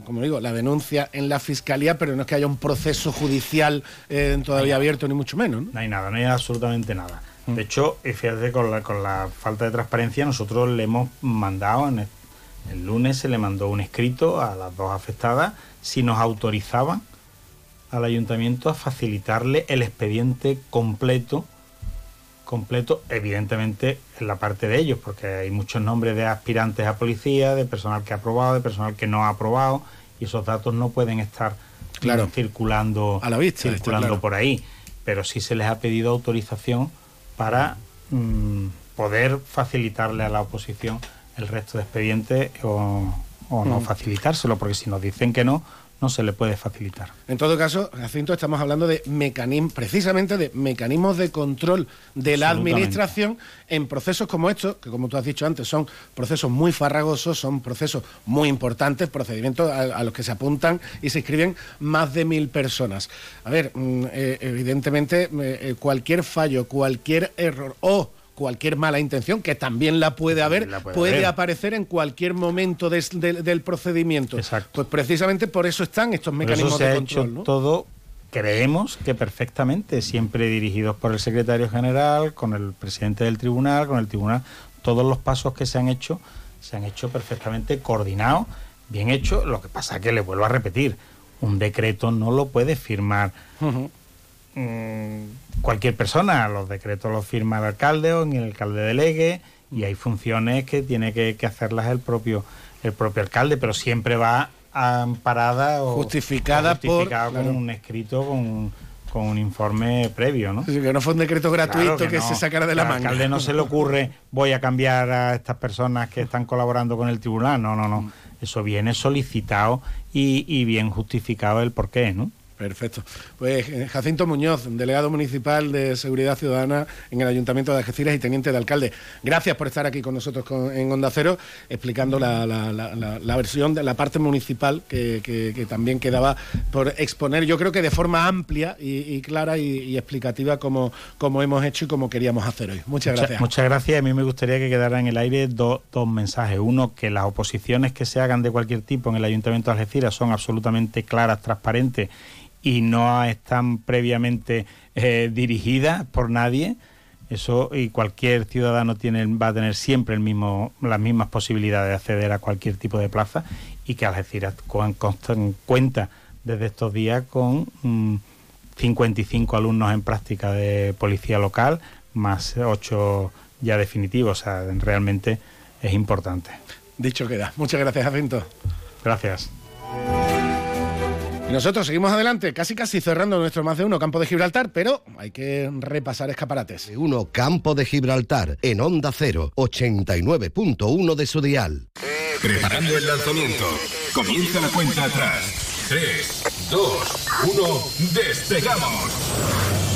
como digo, la denuncia en la fiscalía, pero no es que haya un proceso judicial eh, todavía abierto, ni mucho menos. ¿no? hay nada, no hay absolutamente nada. De hecho, fíjate, con la, con la falta de transparencia, nosotros le hemos mandado, en el, el lunes se le mandó un escrito a las dos afectadas si nos autorizaban al ayuntamiento a facilitarle el expediente completo, completo, evidentemente en la parte de ellos, porque hay muchos nombres de aspirantes a policía, de personal que ha aprobado, de personal que no ha aprobado, y esos datos no pueden estar claro, circulando, a la vista, circulando por ahí. Pero sí se les ha pedido autorización para mm, poder facilitarle a la oposición el resto de expedientes o, no mm. facilitárselo, porque si nos dicen que no, no se le puede facilitar. En todo caso, Jacinto, estamos hablando de mecanismos, precisamente de mecanismos de control de la administración en procesos como estos, que como tú has dicho antes, son procesos muy farragosos, son procesos muy importantes, procedimientos a, los que se apuntan y se inscriben más de mil personas. A ver, mm, eh, evidentemente, eh, eh, cualquier fallo, cualquier error o cualquier mala intención, que también la puede haber, puede, aparecer en cualquier momento del procedimiento. Exacto. Pues precisamente por eso están estos mecanismos se de ha control. Hecho todo creemos que perfectamente, siempre dirigidos por el secretario general, con el presidente del tribunal, con el tribunal, todos los pasos que se han hecho se han hecho perfectamente coordinados, bien hechos. Lo que pasa es que le vuelvo a repetir, un decreto no lo puede firmar Mm, cualquier persona. Los decretos los firma el alcalde o el alcalde delegue y hay funciones que tiene que, hacerlas el propio, el propio alcalde, pero siempre va amparada o justificada, por, con un escrito con con un informe previo, ¿no? que no fue un decreto gratuito que, se sacara de la manga. Al alcalde no se le ocurre voy a cambiar a estas personas que están colaborando con el tribunal. No, no, no. Eso viene solicitado y, y bien justificado el porqué, ¿no? Perfecto. Pues eh, Jacinto Muñoz, delegado municipal de Seguridad Ciudadana en el Ayuntamiento de Algeciras y teniente de alcalde. Gracias por estar aquí con nosotros en Onda Cero, explicando la, versión de la parte municipal que, también quedaba por exponer, yo creo que de forma amplia y, clara y, explicativa como, como hemos hecho y como queríamos hacer hoy. Muchas gracias. Muchas, gracias. A mí me gustaría que quedara en el aire dos mensajes. Uno, que las oposiciones que se hagan de cualquier tipo en el Ayuntamiento de Algeciras son absolutamente claras, transparentes y no están previamente eh, dirigidas por nadie. Eso y cualquier ciudadano tiene, va a tener siempre el mismo, las mismas posibilidades de acceder a cualquier tipo de plaza y que Algeciras cuenta desde estos días con 55 mm, alumnos en práctica de policía local, más 8 ya definitivos. O sea, realmente es importante. Dicho queda. Muchas gracias, Jacinto. Gracias. Y nosotros seguimos adelante, casi casi cerrando nuestro más de uno campo de Gibraltar, pero hay que repasar escaparates. Uno campo de Gibraltar en Onda 0, 89.1 de su dial. Preparando el lanzamiento. Comienza la cuenta atrás. 3, 2, 1, despegamos.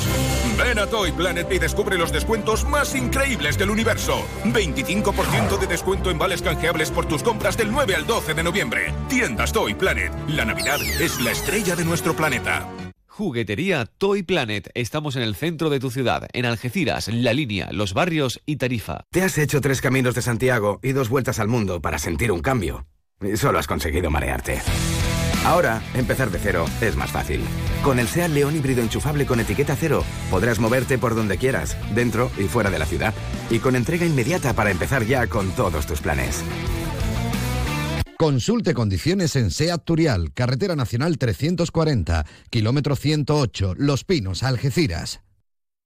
Ven a Toy Planet y descubre los descuentos más increíbles del universo. 25% de descuento en vales canjeables por tus compras del 9 al 12 de noviembre. Tiendas Toy Planet. La Navidad es la estrella de nuestro planeta. Juguetería Toy Planet. Estamos en el centro de tu ciudad, en Algeciras, La Línea, Los Barrios y Tarifa. Te has hecho tres caminos de Santiago y dos vueltas al mundo para sentir un cambio. Y solo has conseguido marearte. Ahora, empezar de cero es más fácil. Con el SEAT León híbrido enchufable con etiqueta cero, podrás moverte por donde quieras, dentro y fuera de la ciudad. Y con entrega inmediata para empezar ya con todos tus planes. Consulte condiciones en SEAT Turial, Carretera Nacional 340, kilómetro 108, Los Pinos, Algeciras.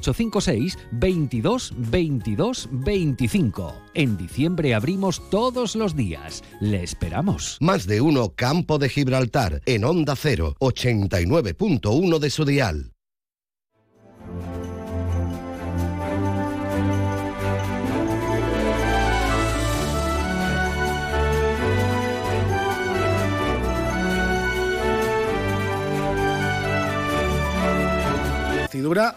856 22 22 25. En diciembre abrimos todos los días. Le esperamos. Más de uno Campo de Gibraltar en Onda 0, 89.1 de su dial.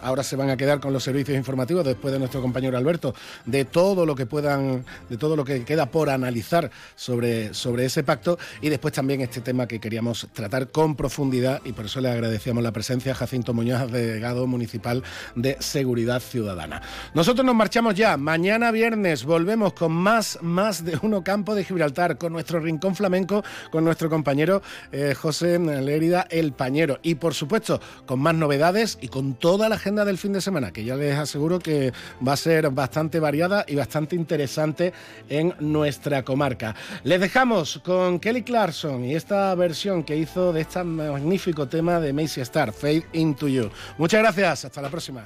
Ahora se van a quedar con los servicios informativos después de nuestro compañero Alberto, de todo lo que puedan, de todo lo que queda por analizar sobre, sobre ese pacto y después también este tema que queríamos tratar con profundidad y por eso le agradecíamos la presencia a Jacinto Muñoz, delegado municipal de Seguridad Ciudadana. Nosotros nos marchamos ya. Mañana viernes volvemos con más, más de uno campo de Gibraltar, con nuestro rincón flamenco, con nuestro compañero eh, José Lérida El Pañero y por supuesto con más novedades y con toda la agenda del fin de semana, que ya les aseguro que va a ser bastante variada y bastante interesante en nuestra comarca. Les dejamos con Kelly Clarkson y esta versión que hizo de este magnífico tema de Macy Star, Fade Into You. Muchas gracias, hasta la próxima.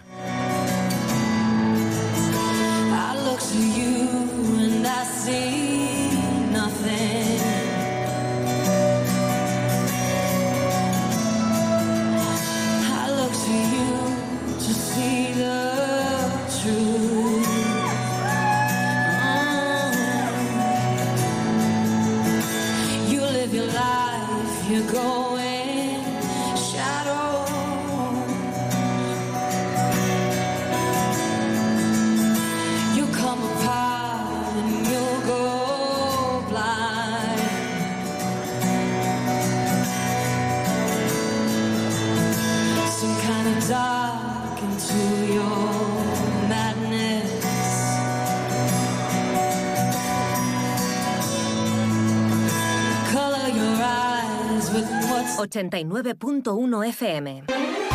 89.1 FM.